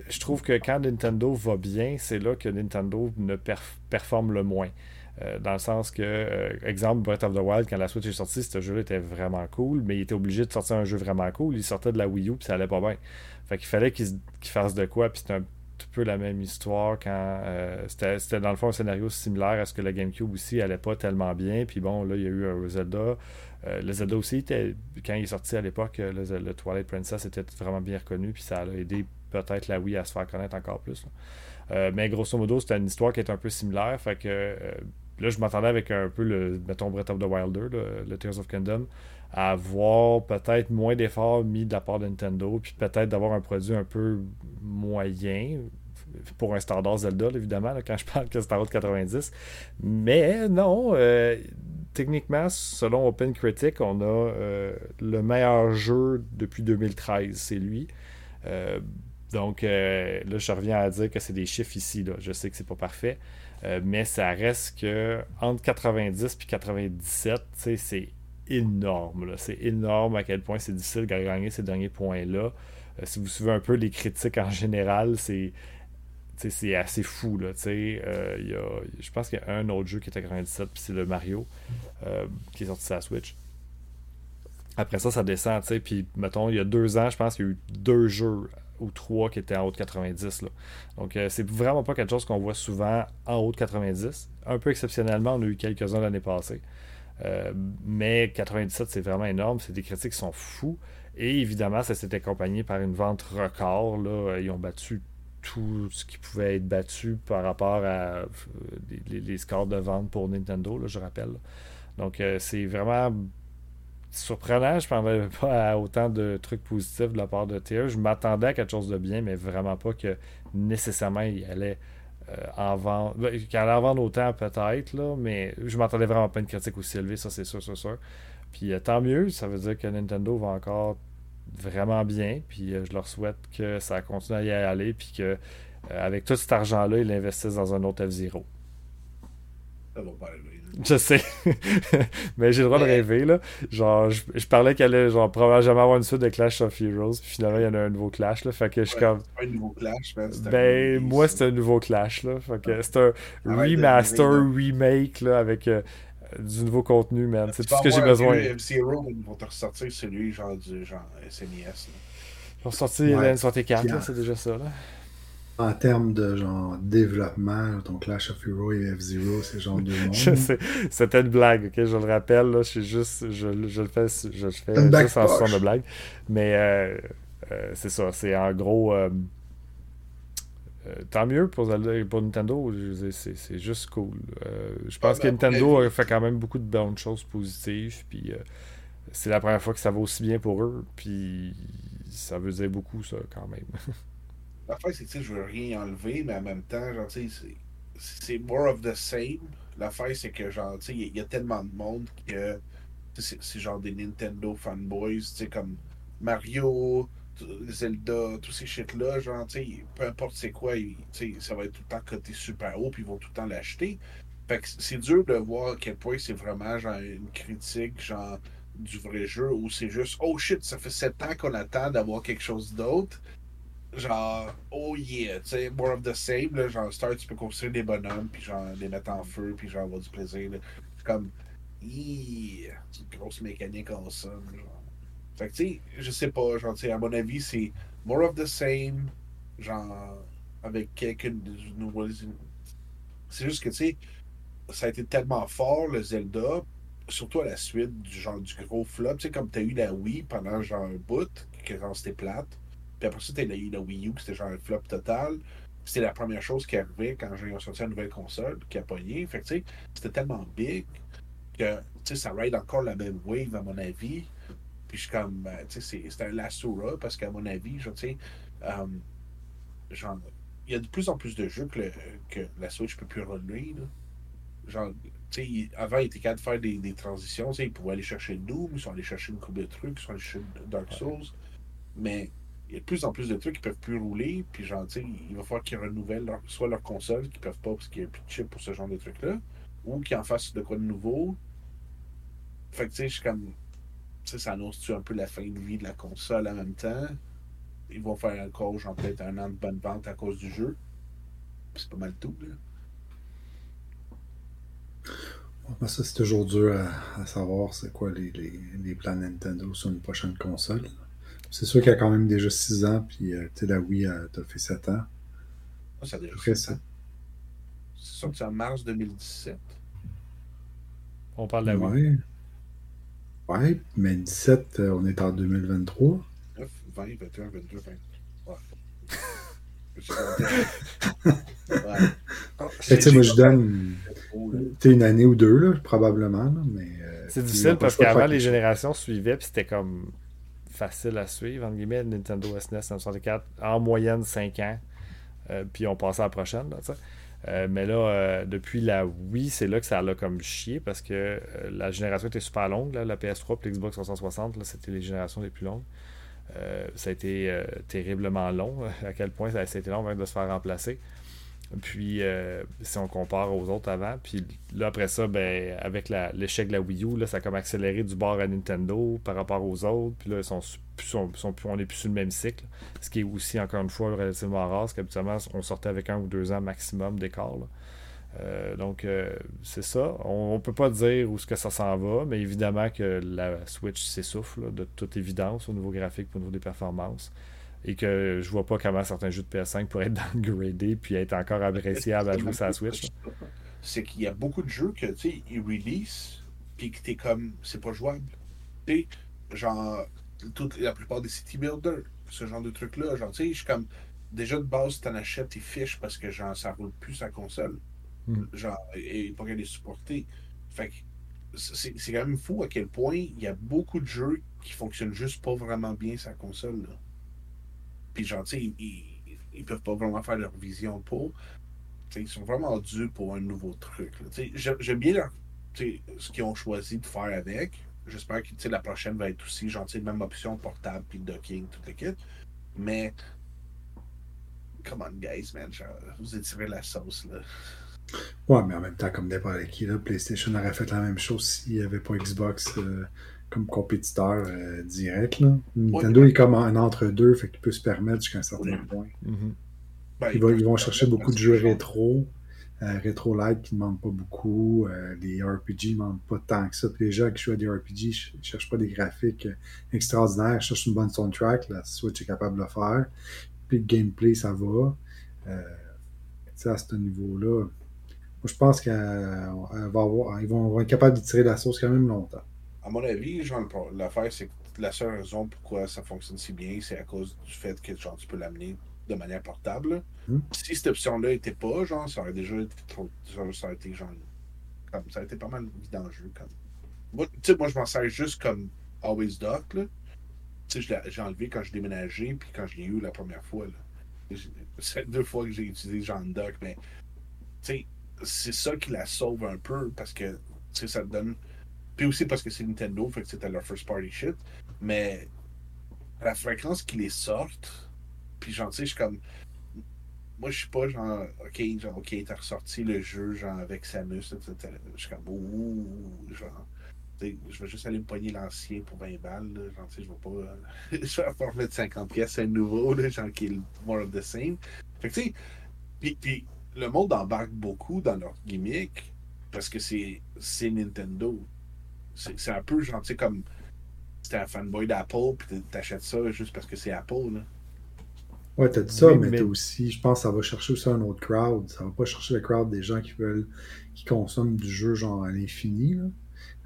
Speaker 1: je trouve que quand Nintendo va bien, c'est là que Nintendo ne performe le moins. Euh, dans le sens que, euh, exemple, Breath of the Wild, quand la Switch est sortie, ce jeu était vraiment cool, mais il était obligé de sortir un jeu vraiment cool. Il sortait de la Wii U, puis ça allait pas bien. Fait qu'il fallait qu'il fasse de quoi, puis c'était un peu la même histoire quand euh, c'était dans le fond un scénario similaire à ce que la GameCube aussi allait pas tellement bien. Puis bon, là, il y a eu un Zelda. Euh, le Zelda aussi, était, quand il est sorti à l'époque, le, le, Twilight Princess était vraiment bien reconnu. Puis ça a aidé peut-être la Wii à se faire connaître encore plus. Euh, mais grosso modo, c'était une histoire qui est un peu similaire. Fait que là, je m'attendais avec un peu le, mettons, Breath of the Wilder, le Tears of Kingdom, à avoir peut-être moins d'efforts mis de la part de Nintendo, puis peut-être d'avoir un produit un peu moyen, pour un standard Zelda, évidemment, quand je parle que c'est en haut de 90. Mais non, euh, techniquement, selon Open Critic, on a euh, le meilleur jeu depuis 2013, c'est lui. Euh, donc là, je reviens à dire que c'est des chiffres ici. Là. Je sais que c'est pas parfait. mais ça reste que entre 90 et 97, c'est énorme. C'est énorme à quel point c'est difficile de gagner ces derniers points-là. si vous suivez un peu les critiques en général, c'est assez fou. Euh, je pense qu'il y a un autre jeu qui était 97, puis c'est le Mario, euh, qui est sorti sur la Switch. Après ça, ça descend. Puis, mettons, il y a deux ans, je pense qu'il y a eu deux jeux ou trois qui étaient en haut de 90. Là. Donc, euh, c'est vraiment pas quelque chose qu'on voit souvent en haut de 90. Un peu exceptionnellement, on a eu quelques-uns l'année passée. Mais 97, c'est vraiment énorme. C'est des critiques qui sont fous. Et évidemment, ça s'est accompagné par une vente record. Là. Ils ont battu tout ce qui pouvait être battu par rapport à euh, les, scores de vente pour Nintendo, là, je rappelle. Donc, euh, c'est vraiment surprenant. Je ne m'attendais pas à autant de trucs positifs de la part de Tears. Je m'attendais à quelque chose de bien, mais vraiment pas que nécessairement il allait euh, en vendre. Ben, allait en autant peut-être, là, mais je m'attendais vraiment pas une critique aussi élevée, ça c'est sûr, c'est sûr. Puis tant mieux, ça veut dire que Nintendo va encore vraiment bien. Puis euh, je leur souhaite que ça continue à y aller. Puis que euh, avec tout cet argent-là, ils investissent dans un autre F-Zero.
Speaker 2: Ça va pas arriver.
Speaker 1: Je sais. mais j'ai le droit de rêver, là. Genre, je, parlais qu'elle allait, genre, probablement jamais avoir une suite de Clash of Heroes. Puis finalement, il y en a un nouveau Clash, là. Fait que je suis comme.
Speaker 2: un nouveau Clash, ben.
Speaker 1: Moi, c'est un nouveau Clash, là. Fait que c'est un remaster, remake, là, avec. Euh, du nouveau contenu, man. C'est tout ce que j'ai besoin.
Speaker 2: F-Zero, ils vont te ressortir celui genre du genre SNES. Ils
Speaker 1: vont ressortir ouais. l'N64, c'est déjà ça. Là.
Speaker 3: En termes de genre développement, ton Clash of Heroes et F-Zero, c'est genre deux mondes.
Speaker 1: je sais, c'était une blague, ok, je le rappelle, là, je suis juste, je, je le fais, je, je fais juste en son de blague. Mais euh, euh, c'est ça, c'est en gros. Euh, euh, tant mieux pour, pour Nintendo, c'est juste cool. Euh, je pense que Nintendo a fait quand même beaucoup de bonnes choses positives, puis euh, c'est la première fois que ça va aussi bien pour eux, puis ça veut dire beaucoup, ça, quand même.
Speaker 2: L'affaire, c'est que je veux rien enlever, mais en même temps, genre, c'est more of the same. L'affaire, c'est que, genre, tu sais, il y, a tellement de monde que c'est genre des Nintendo fanboys, tu sais, comme Mario, Zelda, tous ces shit-là, genre, tu sais, peu importe c'est quoi, ça va être tout le temps coté super haut, puis ils vont tout le temps l'acheter. Fait que c'est dur de voir à quel point c'est vraiment genre une critique, genre, du vrai jeu, ou c'est juste, oh shit, ça fait 7 ans qu'on attend d'avoir quelque chose d'autre. Genre, oh yeah, tu sais, more of the same, là, genre, Star, tu peux construire des bonhommes, puis genre, les mettre en feu, puis genre, avoir du plaisir, C'est comme, yeah, une grosse mécanique en somme, genre. Fait que, tu sais, je sais pas, genre, tu sais, à mon avis, c'est more of the same, genre, avec quelques nouvelles. C'est juste que, tu sais, ça a été tellement fort, le Zelda, surtout à la suite du genre du gros flop. Tu sais, comme t'as eu la Wii pendant genre un bout, que genre c'était plate. Puis après ça, t'as eu la Wii U, que c'était genre un flop total. c'était la première chose qui arrivait quand j'ai sorti une nouvelle console, qui a pogné. Fait que, c'était tellement big que, ça ride encore la même wave, à mon avis. Puis je suis comme, ben, tu sais, c'est un lasura parce qu'à mon avis, genre, tu sais, euh, genre, il y a de plus en plus de jeux que, que la Switch peut plus runner. Genre, tu sais, avant, il était capable de faire des, des transitions. Tu sais, ils pouvaient aller chercher Doom, ils sont allés chercher une coupe de trucs, ils sont allés chercher Dark Souls. Mais il y a de plus en plus de trucs qui peuvent plus rouler. Puis, genre, il va falloir qu'ils renouvellent soit leur console, qui peuvent pas parce qu'il n'y a plus de chip pour ce genre de trucs-là, ou qu'ils en fassent de quoi de nouveau. Fait que, tu sais, je suis comme. Tu sais, ça annonce-tu un peu la fin de vie de la console en même temps? ils vont faire encore, genre, peut-être un an de bonne vente à cause du jeu. C'est pas mal tout, là.
Speaker 3: Ça, c'est toujours dur à, savoir c'est quoi les, les, plans Nintendo sur une prochaine console. C'est sûr qu'il y a quand même déjà 6 ans, puis euh, tu sais, la Wii a fait 7 ans.
Speaker 2: Ah, ça a déjà fait ça. C'est sorti en mars 2017.
Speaker 1: On parle de la
Speaker 3: Wii. Ouais, mais 17, euh, on est en 2023.
Speaker 2: 20, 21, 22, 20. Ouais.
Speaker 3: ouais. tu sais, moi, je donne une année ou deux, là, probablement. mais, euh,
Speaker 1: c'est difficile parce qu'avant, les générations suivaient, puis c'était comme facile à suivre, entre guillemets, Nintendo SNES 64, en moyenne 5 ans, euh, puis on passait à la prochaine. Euh, mais là, euh, depuis la Wii, c'est là que ça l'a comme chié parce que la génération était super longue. Là, la PS3 et l'Xbox 360, c'était les générations les plus longues. Ça a été terriblement long, à quel point ça a été long de se faire remplacer. Puis, euh, si on compare aux autres avant, puis là, après ça, ben, avec l'échec de la Wii U, là, ça a comme accéléré du bord à Nintendo par rapport aux autres. Puis là, ils sont, on n'est plus sur le même cycle. Ce qui est aussi, encore une fois, relativement rare, parce qu'habituellement, on sortait avec un ou deux ans maximum d'écart. Euh, donc, euh, c'est ça. On ne peut pas dire où ce que ça s'en va, mais évidemment que la Switch s'essouffle de toute évidence au niveau graphique, au niveau des performances. Et que je vois pas comment certains jeux de PS5 pourraient être downgradés puis être encore appréciables à jouer sur la Switch.
Speaker 2: C'est qu'il y a beaucoup de jeux que, tu sais, ils release puis que t'es comme, c'est pas jouable. Tu genre, toute, la plupart des city builders, ce genre de trucs-là, genre, tu sais, je suis comme, déjà de base, t'en achètes tes fiches parce que, genre, ça roule plus sa console. Hmm. Genre, et pas qu'elle est supportée. Fait que c'est quand même fou à quel point il y a beaucoup de jeux qui fonctionnent juste pas vraiment bien sa console. Là. Puis genre, sais, ils, ils, peuvent pas vraiment faire leur vision pour. ils sont vraiment dus pour un nouveau truc. J'aime bien leur, ce qu'ils ont choisi de faire avec. J'espère que la prochaine va être aussi genre, même option portable puis docking, tout le kit. Mais come on guys, man, vous étirez la sauce là.
Speaker 3: Ouais, mais en même temps, comme n'importe qui, là, PlayStation aurait fait la même chose s'il n'y avait pas Xbox euh, comme compétiteur euh, direct. Là. Nintendo est comme un entre-deux, fait qu'il peut se permettre jusqu'à un certain point. Mm-hmm. Ben, ils, vont, chercher beaucoup de jeux rétro, euh, rétro-like qui ne demandent pas beaucoup. les RPG ne demandent pas tant que ça. Puis les gens qui jouent à des RPG ne cherchent pas des graphiques extraordinaires, ils cherchent une bonne soundtrack. La Switch est capable de le faire. Puis le gameplay, ça va. à ce niveau-là, je pense qu'ils vont être capables de tirer la sauce quand même longtemps.
Speaker 2: À mon avis, l'affaire, c'est que la seule raison pourquoi ça fonctionne si bien, c'est à cause du fait que genre, tu peux l'amener de manière portable. Hmm. Si cette option-là n'était pas, genre, ça aurait déjà été trop. Ça aurait été genre. Comme, ça aurait été pas mal jeu. Comme. Moi, moi je m'en sers juste comme Always Dock. Là. J'ai enlevé quand je déménageais, puis quand je l'ai eu la première fois. C'est deux fois que j'ai utilisé Jean Dock, mais c'est ça qui la sauve un peu parce que ça donne. Puis aussi parce que c'est Nintendo, fait que c'était leur first party shit. Mais la fréquence qu'ils les sortent, puis genre, tu sais, je suis comme. Moi, je suis pas genre, ok, genre, ok, t'as ressorti le jeu, genre, avec Samus, etc. Je suis comme, ouh, genre. Je vais juste aller me pogner l'ancien pour 20 balles. Là. Genre, je vais pas. je vais pas remettre 50 pièces à nouveau, là, genre qui est more of the same. Fait que tu sais. Puis, puis le monde embarque beaucoup dans leur gimmick parce que c'est Nintendo. C'est un peu gentil comme si t'es un fanboy d'Apple puis t'achètes ça juste parce que c'est Apple. Là.
Speaker 3: Ouais, t'as dit ça, mais, t'as aussi, je pense que ça va chercher aussi un autre crowd. Ça va pas chercher le crowd des gens qui veulent, qui consomment du jeu genre à l'infini,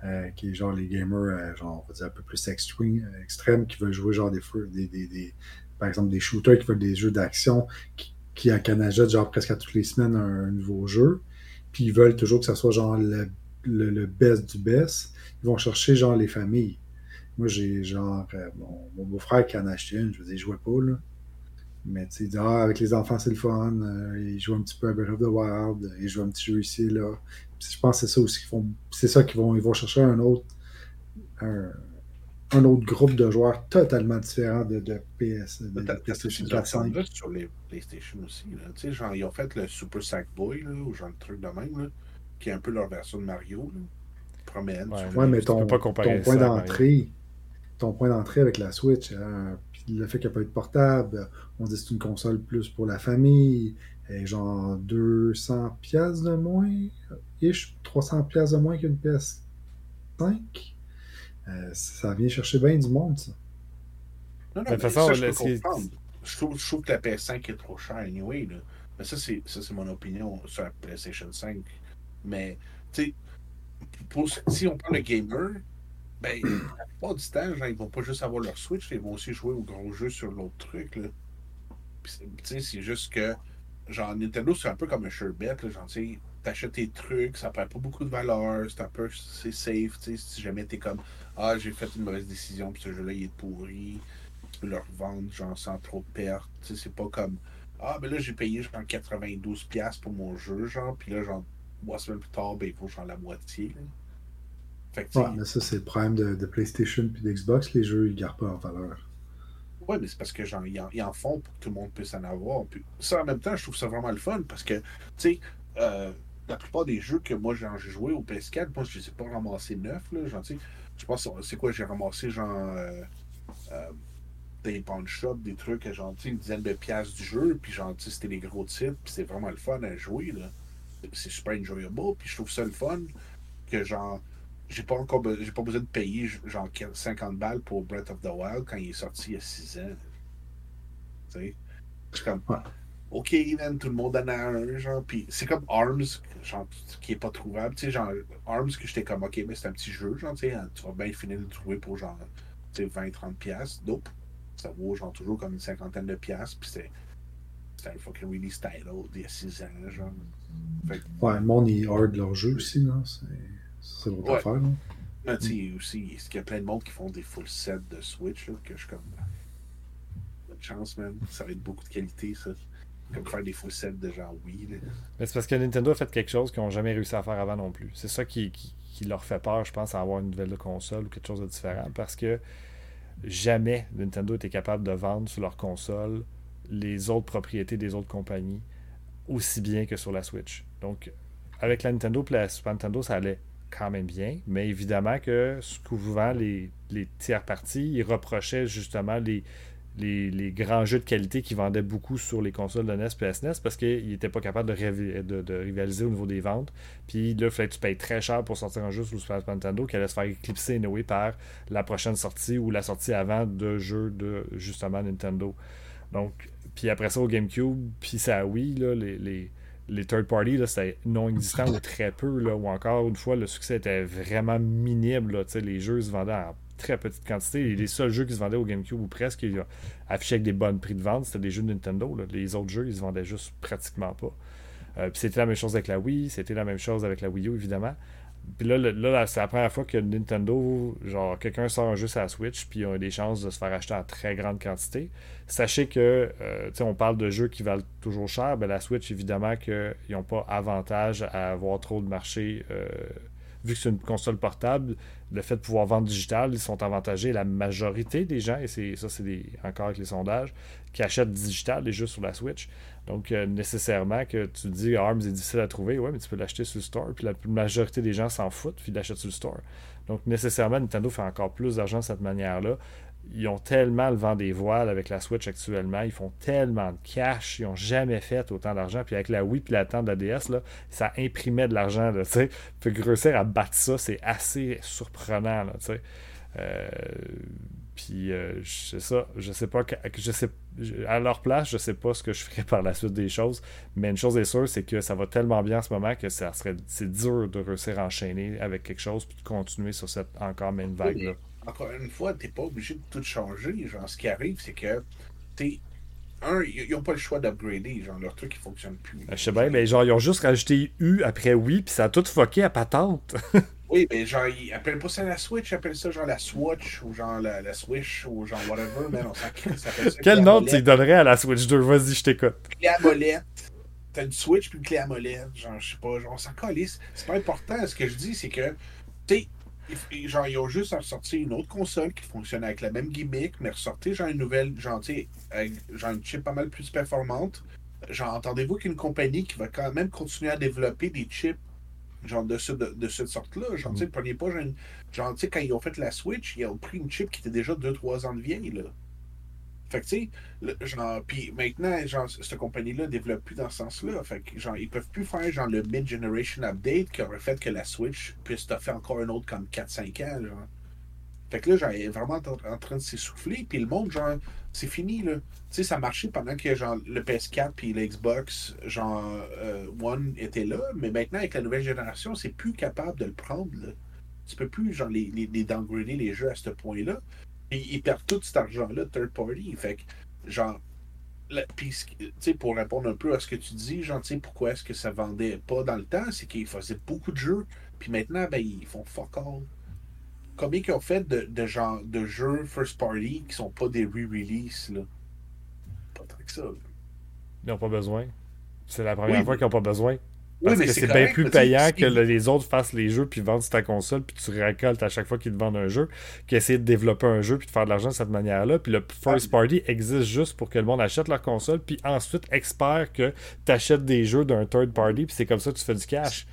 Speaker 3: euh, qui est genre les gamers, euh, genre, on va dire un peu plus extreme, extrêmes, qui veulent jouer genre des, des, des, des, par exemple des shooters qui veulent des jeux d'action, qui qui à Canada, genre presque à toutes les semaines, un, nouveau jeu. Puis ils veulent toujours que ça soit genre le, le, best du best. Ils vont chercher genre les familles. Moi, j'ai genre euh, mon, beau-frère qui en a acheté une, je veux dire, il jouait pas, là. Mais tu sais, ah, avec les enfants, c'est le fun. Euh, ils jouent un petit peu à Breath of the Wild. Ils jouent un petit jeu ici, là. je pense que c'est ça aussi qu'ils font. C'est ça qu'ils vont, ils vont chercher un autre. Un, autre groupe de joueurs totalement différent de, de PS, de,
Speaker 2: PlayStation 4 5. sur les PlayStation aussi. Là. Tu sais, genre, ils ont fait le Super Sackboy, là, ou genre le truc de même, là, qui est un peu leur version de Mario. Là. Promène.
Speaker 3: Ouais, mais ton, ton point d'entrée, ton point d'entrée avec la Switch, hein, le fait qu'elle peut être portable, on dit que c'est une console plus pour la famille, et genre 200 pièces de moins, ish, 300 pièces de moins qu'une PS5. Euh, ça vient chercher bien du monde, ça.
Speaker 2: Non, non, de façon, je, je, trouve, je, trouve, que la PS5 est trop chère, anyway. Là. Mais ça, c'est mon opinion sur la PlayStation 5. Mais, tu sais, si on parle de gamer, ben, la plupart du temps, ils vont pas juste avoir leur Switch, ils vont aussi jouer au gros jeu sur l'autre truc. Là. c'est juste que, genre, Nintendo, c'est un peu comme un Sherbet, là, genre, t'achètes tes trucs, ça perd pas beaucoup de valeur, c'est un peu, c'est safe, si jamais t'es comme, ah, j'ai fait une mauvaise décision, puis ce jeu-là, il est pourri, tu peux le revendre, genre, sans trop de pertes, c'est pas comme, ah, ben là, j'ai payé, genre, 92$ pour mon jeu, genre, puis là, genre, trois semaines plus tard, ben, il faut, genre, la moitié, là
Speaker 3: ouais, mais ça, c'est le problème de, PlayStation puis d'Xbox. Les jeux, ils ne gardent pas en valeur.
Speaker 2: Oui, mais c'est parce que genre, ils, en, font pour que tout le monde puisse en avoir. Puis, ça, en même temps, je trouve ça vraiment le fun parce que, tu sais, euh, la plupart des jeux que moi j'ai joué au PS4, moi, je ne les ai pas ramassés neufs. Là, genre, je pense, c'est quoi, j'ai ramassé genre euh, euh, des pawn shop, des trucs, genre, une dizaine de pièces du jeu, puis genre, c'était les gros titres, puis c'est vraiment le fun à jouer. là. C'est super enjoyable, puis je trouve ça le fun que genre j'ai pas encore j'ai pas besoin de payer genre 50 balles pour Breath of the Wild quand il est sorti il y a 6 ans. Tu sais? Je suis comme OK, man, tout le monde en a un, genre. Puis c'est comme Arms, genre, qui est pas trouvable. Tu sais, genre, Arms, que j'étais comme OK, mais c'est un petit jeu, genre, tu sais, hein, tu vas bien finir de le trouver pour genre, tu sais, 20-30 piastres. Nope. Ça vaut genre toujours comme une cinquantaine de piastres. Puis c'est c'était un fucking release title d'il y a 6 ans, genre.
Speaker 3: Ouais, le monde, ils hard leur jeu aussi, là. C'est. C'est l'autre ouais. affaire.
Speaker 2: Mais tu sais, aussi, il y a plein de monde qui font des full sets de Switch, là, que je suis comme. Bonne chance, man. Ça va être beaucoup de qualité, ça. Comme faire des full sets de genre oui.
Speaker 1: Mais c'est parce que Nintendo a fait quelque chose qu'ils n'ont jamais réussi à faire avant non plus. C'est ça qui, qui, leur fait peur, je pense, à avoir une nouvelle console ou quelque chose de différent. Parce que jamais Nintendo était capable de vendre sur leur console les autres propriétés des autres compagnies aussi bien que sur la Switch. Donc, avec la Nintendo et la Super Nintendo, ça allait quand même bien, mais évidemment que souvent les, les tiers parties, ils reprochaient justement les, grands jeux de qualité qui vendaient beaucoup sur les consoles de NES et SNES parce qu'ils n'étaient pas capables de, rivaliser au niveau des ventes. Puis là, il fallait que tu payes très cher pour sortir un jeu sur le Super Nintendo qui allait se faire éclipser anyway, par la prochaine sortie ou la sortie avant de jeux de justement Nintendo. Donc, puis après ça au GameCube, puis ça oui, là, les les third party, c'était non existant ou très peu, là, ou encore une fois, le succès était vraiment minime. Là, les jeux se vendaient en très petite quantité. les seuls jeux qui se vendaient au GameCube ou presque, ils affichaient avec des bonnes prix de vente, c'était des jeux de Nintendo. Les autres jeux, ils se vendaient juste pratiquement pas. Euh, c'était la même chose avec la Wii, c'était la même chose avec la Wii U, évidemment. Puis là, là, c'est la première fois que Nintendo, genre, quelqu'un sort un jeu sur la Switch, puis ils ont des chances de se faire acheter en très grande quantité. Sachez que, euh, tu sais, on parle de jeux qui valent toujours cher. Ben, la Switch, évidemment, qu'ils n'ont pas avantage à avoir trop de marché. Euh, vu que c'est une console portable, le fait de pouvoir vendre digital, ils sont avantagés. La majorité des gens, et ça, c'est encore avec les sondages, qui achètent digital les jeux sur la Switch. Donc, euh, nécessairement, que tu dis Arms est difficile à trouver, ouais, mais tu peux l'acheter sur le store. Puis la majorité des gens s'en foutent, puis l'achètent sur le store. Donc, nécessairement, Nintendo fait encore plus d'argent de cette manière-là. Ils ont tellement le vent des voiles avec la Switch actuellement. Ils font tellement de cash. Ils n'ont jamais fait autant d'argent. Puis avec la Wii et la de la DS, là, ça imprimait de l'argent. Puis réussir à battre ça, c'est assez surprenant. Là, euh, puis euh, c'est ça, je sais pas je sais à leur place, je sais pas ce que je ferai par la suite des choses, mais une chose est sûre, c'est que ça va tellement bien en ce moment que ça serait c'est dur de réussir à enchaîner avec quelque chose puis de continuer sur cette encore même vague là.
Speaker 2: encore une fois, t'es pas obligé de tout changer. Genre, ce qui arrive, c'est que t'es un, ils n'ont pas le choix d'upgrader. Genre, leur truc, il fonctionne plus.
Speaker 1: Je sais bien, mais genre, ils ont juste rajouté U après oui, puis ça a tout fucké à patente.
Speaker 2: oui, mais genre, ils appellent pas ça la Switch, ils appellent ça genre la Swatch, ou genre la, la Switch, ou genre whatever, mais on s'en ça
Speaker 1: Quel nom tu donnerais à la Switch 2 Vas-y, je t'écoute.
Speaker 2: Clé à molette. T'as une Switch puis une clé à molette. Genre, je sais pas, genre, on s'en calisse. C'est pas important. Ce que je dis, c'est que, tu sais, genre, ils ont juste sorti une autre console qui fonctionne avec la même gimmick, mais ressortir genre une nouvelle, genre, tu sais, genre une chip pas mal plus performante. Genre, entendez-vous qu'une compagnie qui va quand même continuer à développer des chips, genre, de, ce, de, cette sorte-là, genre, tu sais, mm. prenez pas, genre, genre tu sais, quand ils ont fait la Switch, ils ont pris une chip qui était déjà 2-3 ans de vieille, là. Fait que, tu sais, genre, puis maintenant, genre, cette compagnie-là développe plus dans ce sens-là. Fait que, genre, ils peuvent plus faire, genre, le mid-generation update qui aurait fait que la Switch puisse te faire encore un autre comme 4-5 ans, genre. Fait que là, est vraiment en train de s'essouffler. Puis le monde, genre, c'est fini, là. Tu sais, ça marchait pendant que, genre, le PS4 puis l'Xbox, genre, euh, One était là. Mais maintenant, avec la nouvelle génération, c'est plus capable de le prendre, là. Tu peux plus, genre, les, les, les les jeux à ce point-là. Ils, ils perdent tout cet argent-là third party. Fait que, genre, puis, pour répondre un peu à ce que tu dis, genre, pourquoi est-ce que ça vendait pas dans le temps, c'est qu'ils faisaient beaucoup de jeux, puis maintenant, ben, ils font fuck all. Combien ils ont fait de, de, genre, de jeux first party qui sont pas des re-releases, là? Pas tant que ça,
Speaker 1: Ils n'ont pas besoin. C'est la première fois qu'ils n'ont pas besoin. Parce que c'est bien plus payant que les autres fassent les jeux puis vendent sur ta console puis tu récoltes à chaque fois qu'ils te vendent un jeu qu'essayer de développer un jeu puis de faire de l'argent de cette manière-là. Puis le first party existe juste pour que le monde achète leur console puis ensuite espère que tu achètes des jeux d'un third party puis c'est comme ça que tu fais du cash.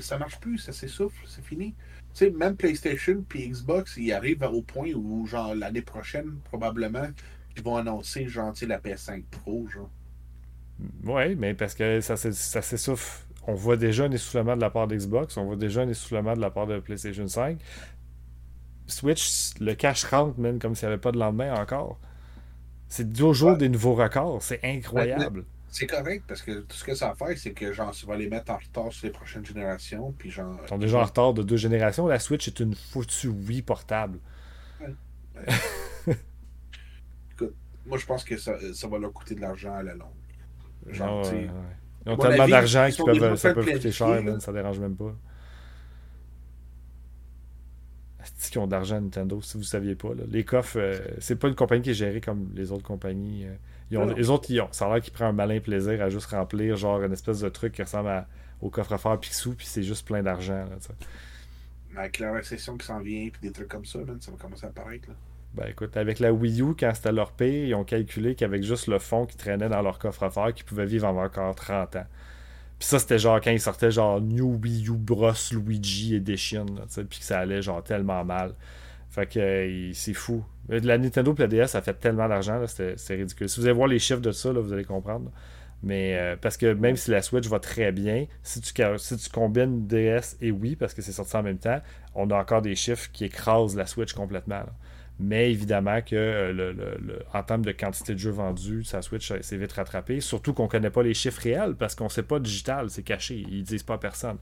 Speaker 2: Ça marche plus, ça s'essouffle, c'est fini. Tu sais, même PlayStation puis Xbox, ils arrivent au point où, genre, l'année prochaine, probablement, ils vont annoncer, genre, la PS5 Pro, genre.
Speaker 1: Ouais, mais parce que ça, ça s'essouffle on voit déjà un essoufflement de la part d'Xbox, on voit déjà un essoufflement de la part de PlayStation 5. Switch, le cash rentre même comme s'il n'y avait pas de lendemain encore. C'est toujours des nouveaux records, c'est incroyable.
Speaker 2: C'est correct parce que tout ce que ça fait, c'est que genre, ça va les mettre en retard sur les prochaines générations. Puis genre.
Speaker 1: Ils sont déjà en retard de deux générations. La Switch est une foutue Wii portable.
Speaker 2: Écoute, moi je pense que ça, ça, va leur coûter de l'argent à la longue. Genre,
Speaker 1: ouais, ils ont tellement d'argent qu'ils peuvent, ça peut coûter cher, man, ça dérange même pas. C'est qu'ils ont d'argent Nintendo, si vous ne saviez pas. Là? Les coffres, euh, c'est pas une compagnie qui est gérée comme les autres compagnies. Euh. Ont, les autres, ils ont. Ça a l'air qu'ils prennent un malin plaisir à juste remplir genre une espèce de truc qui ressemble au coffre-fort Picsou, puis c'est juste plein d'argent.
Speaker 2: Avec la récession qui s'en vient, puis des trucs comme ça, ça va commencer à apparaître. Là.
Speaker 1: Ben écoute, avec la Wii U, quand c'était leur paye, ils ont calculé qu'avec juste le fond qui traînait dans leur coffre-fort, qu'ils pouvaient vivre encore 30 ans. Puis ça, c'était genre quand ils sortaient genre New Wii U Bros Luigi Edition, puis que ça allait genre tellement mal. Fait que c'est fou. La Nintendo et la DS, ça fait tellement d'argent, c'est ridicule. Si vous allez voir les chiffres de ça, vous allez comprendre. Mais euh, parce que même si la Switch va très bien, si tu, si tu combines DS et Wii, parce que c'est sorti en même temps, on a encore des chiffres qui écrasent la Switch complètement. Mais évidemment que euh, le, en termes de quantité de jeux vendus, sa Switch s'est vite rattrapé. Surtout qu'on ne connaît pas les chiffres réels parce qu'on ne sait pas digital, c'est caché. Ils ne disent pas à personne.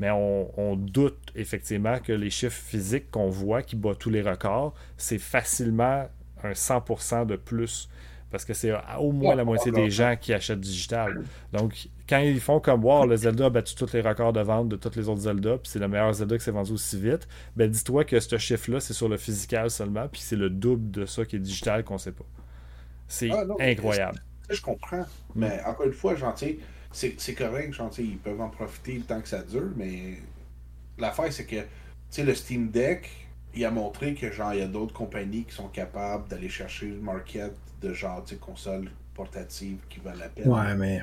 Speaker 1: Mais on, doute effectivement que les chiffres physiques qu'on voit qui battent tous les records, c'est facilement un 100% de plus parce que c'est au moins la moitié des gens qui achètent digital. Donc, quand ils font comme Wow, le Zelda a battu tous les records de vente de tous les autres Zelda, puis c'est le meilleur Zelda qui s'est vendu aussi vite, ben dis-toi que ce chiffre-là, c'est sur le physical seulement, puis c'est le double de ça qui est digital qu'on sait pas. C'est ah, incroyable.
Speaker 2: Je comprends? Mais encore une fois, gentil, c'est correct, gentil, ils peuvent en profiter le temps que ça dure, mais l'affaire, c'est que le Steam Deck, il a montré que genre il y a d'autres compagnies qui sont capables d'aller chercher le market de genre console portative qui valent la peine.
Speaker 3: Ouais, mais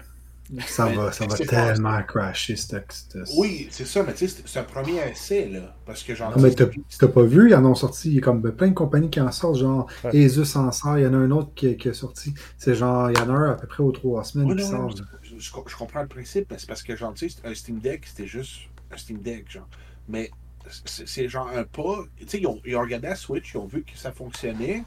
Speaker 3: ça va, ça va tellement crasher
Speaker 2: Oui, c'est ça, mais tu sais, c'est un premier essai, là. Parce que genre.
Speaker 3: Non, mais t'as pas vu, ils en ont sorti, il y a comme plein de compagnies qui en sortent, genre ouais. Asus en sort, il y en a un autre qui, qui est sorti. C'est genre, il y en a un à peu près aux trois semaines qui sort.
Speaker 2: Je, je, comprends le principe, mais c'est parce que genre, tu sais, un Steam Deck, c'était juste un Steam Deck, genre. Mais c'est genre un pas. Tu sais, ils ont, ils ont regardé la Switch, ils ont vu que ça fonctionnait.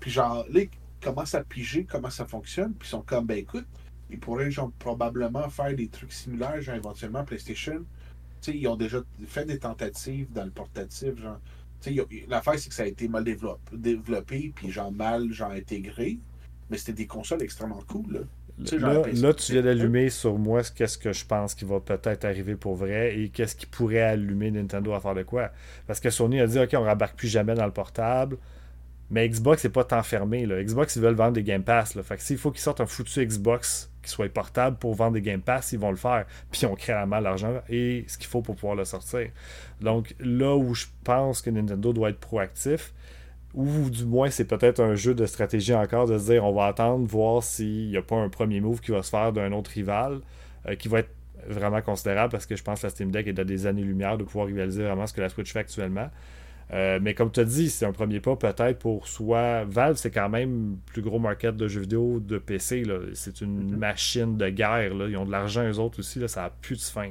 Speaker 2: Puis genre, là, ils commencent à piger comment ça fonctionne. Puis ils sont comme, ben écoute, ils pourraient genre, probablement faire des trucs similaires, genre éventuellement PlayStation. Ils ont déjà fait des tentatives dans le portatif, genre. L'affaire, c'est que ça a été mal développé, développé, puis genre mal genre intégré. mais c'était des consoles extrêmement cool.
Speaker 1: Là, là, tu viens d'allumer sur moi qu'est-ce que je pense qui va peut-être arriver pour vrai et qu'est-ce qui pourrait allumer Nintendo à faire de quoi. Parce que Sony a dit Ok, on rembarque plus jamais dans le portable. Mais Xbox n'est pas tant fermé. Là. Xbox, ils veulent vendre des Game Pass. Là. Fait que s'il faut qu'ils sortent un foutu Xbox soit portable pour vendre des Game Pass, ils vont le faire. Puis on crée la mal l'argent et ce qu'il faut pour pouvoir le sortir. Donc là où je pense que Nintendo doit être proactif, ou du moins c'est peut-être un jeu de stratégie encore de se dire on va attendre, voir s'il n'y a pas un premier move qui va se faire d'un autre rival euh, qui va être vraiment considérable parce que je pense que la Steam Deck est à des années-lumière de pouvoir rivaliser vraiment ce que la Switch fait actuellement. Euh, mais comme tu as dit, c'est un premier pas peut-être pour soit Valve, c'est quand même le plus gros market de jeux vidéo de PC. C'est une mm-hmm. machine de guerre. Là. Ils ont de l'argent, eux autres aussi. Là. Ça n'a plus de fin.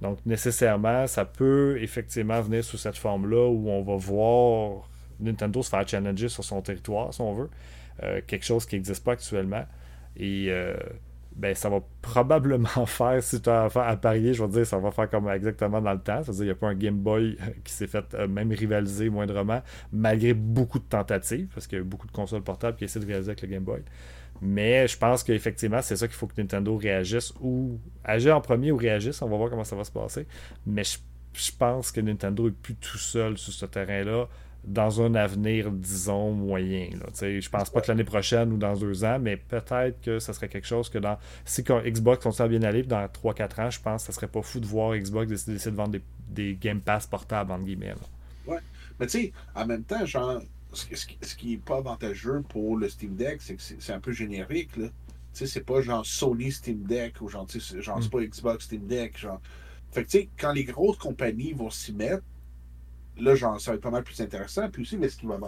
Speaker 1: Donc, nécessairement, ça peut effectivement venir sous cette forme-là où on va voir Nintendo se faire challenger sur son territoire, si on veut. Euh, quelque chose qui n'existe pas actuellement. Et euh, ben, ça va probablement faire, si tu as à parier, je vais dire, ça va faire comme exactement dans le temps. C'est-à-dire qu'il n'y a pas un Game Boy euh, qui s'est fait même rivaliser moindrement, malgré beaucoup de tentatives, parce qu'il y a beaucoup de consoles portables qui essaient de rivaliser avec le Game Boy. Mais je pense qu'effectivement, c'est ça qu'il faut que Nintendo réagisse ou agisse en premier ou réagisse. On va voir comment ça va se passer. Mais je, je pense que Nintendo n'est plus tout seul sur ce terrain-là dans un avenir, disons, moyen. Là. Je pense pas que l'année prochaine ou dans deux ans, mais peut-être que ça serait quelque chose que dans. Si Xbox continue à bien aller, dans 3-4 ans, je pense que ça serait pas fou de voir Xbox décider de vendre des, Game Pass portables, entre guillemets.
Speaker 2: Ouais. Mais tu sais, en même temps, genre, ce, qui n'est pas avantageux pour le Steam Deck, c'est que c'est un peu générique. Là. Tu sais, c'est pas genre Sony Steam Deck ou genre, genre c'est mm. pas Xbox Steam Deck. Genre. Fait que tu sais, quand les grosses compagnies vont s'y mettre, là, genre, ça va être pas mal plus intéressant. Puis aussi, mais ce qui va,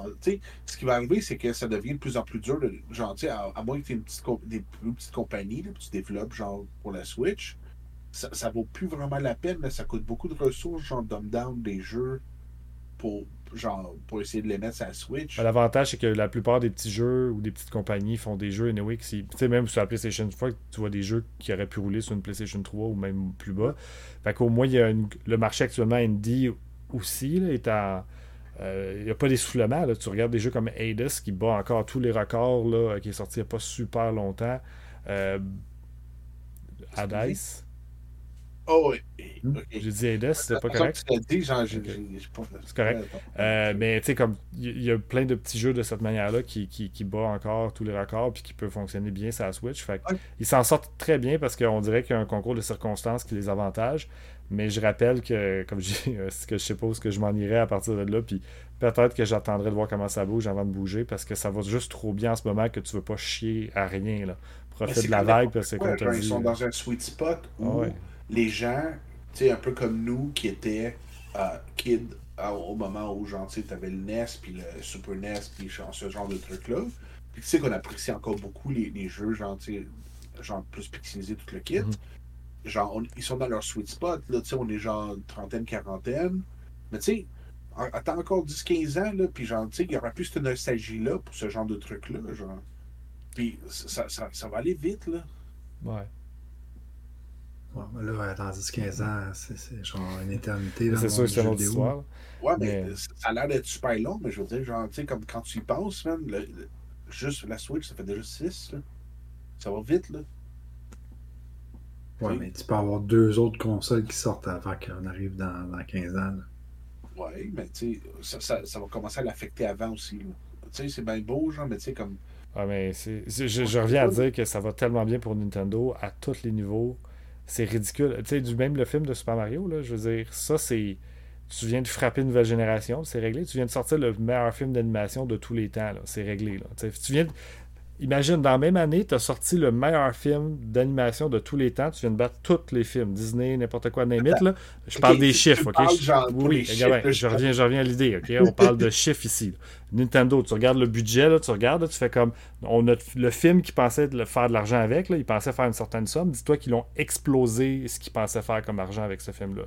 Speaker 2: ce qui va arriver, c'est que ça devient de plus en plus dur. Genre, à, à moins que tu aies une petite, des plus petites compagnies, tu développes, genre, pour la Switch, ça, ça vaut plus vraiment la peine. Là, ça coûte beaucoup de ressources, genre, dumb down des jeux pour, genre, pour essayer de les mettre sur la Switch.
Speaker 1: Ben, l'avantage, c'est que la plupart des petits jeux ou des petites compagnies font des jeux, anyway, tu sais, même sur la PlayStation 4, tu vois des jeux qui auraient pu rouler sur une PlayStation 3 ou même plus bas. Fait qu'au moins, il y a le marché actuellement indie aussi là, est euh, Il n'y a pas d'essoufflement. Tu regardes des jeux comme Hades qui bat encore tous les records, là, qui est sorti il n'y a pas super longtemps. Euh, Hades.
Speaker 2: Oh oui.
Speaker 1: Hmm? J'ai dit c'est pas correct. C'est correct. Euh, mais tu sais, comme il y, a plein de petits jeux de cette manière-là qui, qui, qui bat encore tous les records puis qui peuvent fonctionner bien sur la Switch. Fait Ils s'en sortent très bien parce qu'on dirait qu'il y a un concours de circonstances qui les avantage. Mais je rappelle que, comme je dis, que je suppose que je m'en irai à partir de là, puis peut-être que j'attendrai de voir comment ça bouge avant de bouger, parce que ça va juste trop bien en ce moment que tu veux pas chier à rien. Là. Profite de la vague, parce que comme
Speaker 2: Ils sont dans un sweet spot où ah les gens, tu sais, un peu comme nous qui étaient euh, kids euh, au moment où, genre, tu avais le NES, puis le Super NES, puis ce genre de trucs-là. Puis tu sais qu'on apprécie encore beaucoup les, les jeux, genre, genre plus pixelisés, tout le kit. Mm-hmm genre, ils sont dans leur sweet spot. Là, on est genre trentaine, quarantaine. Mais tu sais, attends encore 10-15 ans, là, puis genre, tu sais, il y aura plus cette nostalgie-là pour ce genre de truc-là, genre. Puis ça, ça, ça, va aller vite, là.
Speaker 1: Ouais.
Speaker 3: Ouais, là, dans 10-15 ans, c'est genre une éternité.
Speaker 1: C'est sûr que c'est une autre histoire.
Speaker 2: Ouais, mais, ça a l'air d'être super long, mais je veux dire, genre, tu sais, comme quand tu y penses, man, juste la Switch, ça fait déjà 6, là. Ça va vite, là.
Speaker 3: Ouais, mais tu peux avoir deux autres consoles qui sortent avant qu'on arrive dans, dans 15 ans.
Speaker 2: Oui, mais tu sais, ça, ça, va commencer à l'affecter avant aussi. Tu sais, c'est bien beau, genre, mais tu sais, comme.
Speaker 1: Ouais, mais c'est, je, reviens à dire que ça va tellement bien pour Nintendo à tous les niveaux. C'est ridicule. Tu sais, du même le film de Super Mario, là, je veux dire, ça, c'est. Tu viens de frapper une nouvelle génération, c'est réglé. Tu viens de sortir le meilleur film d'animation de tous les temps, c'est réglé. Là. Tu viens de Imagine, dans la même année, tu as sorti le meilleur film d'animation de tous les temps. Tu viens de battre tous les films, Disney, n'importe quoi, Name là. Je parle des chiffres, ok? oui, je, reviens, je reviens à l'idée, ok? On parle de chiffres ici. Nintendo, tu regardes le budget, là, tu regardes, tu fais comme. On a le film qui pensait faire de l'argent avec, là, il pensait faire une certaine somme. Dis-toi qu'ils l'ont explosé ce qu'ils pensaient faire comme argent avec ce film-là.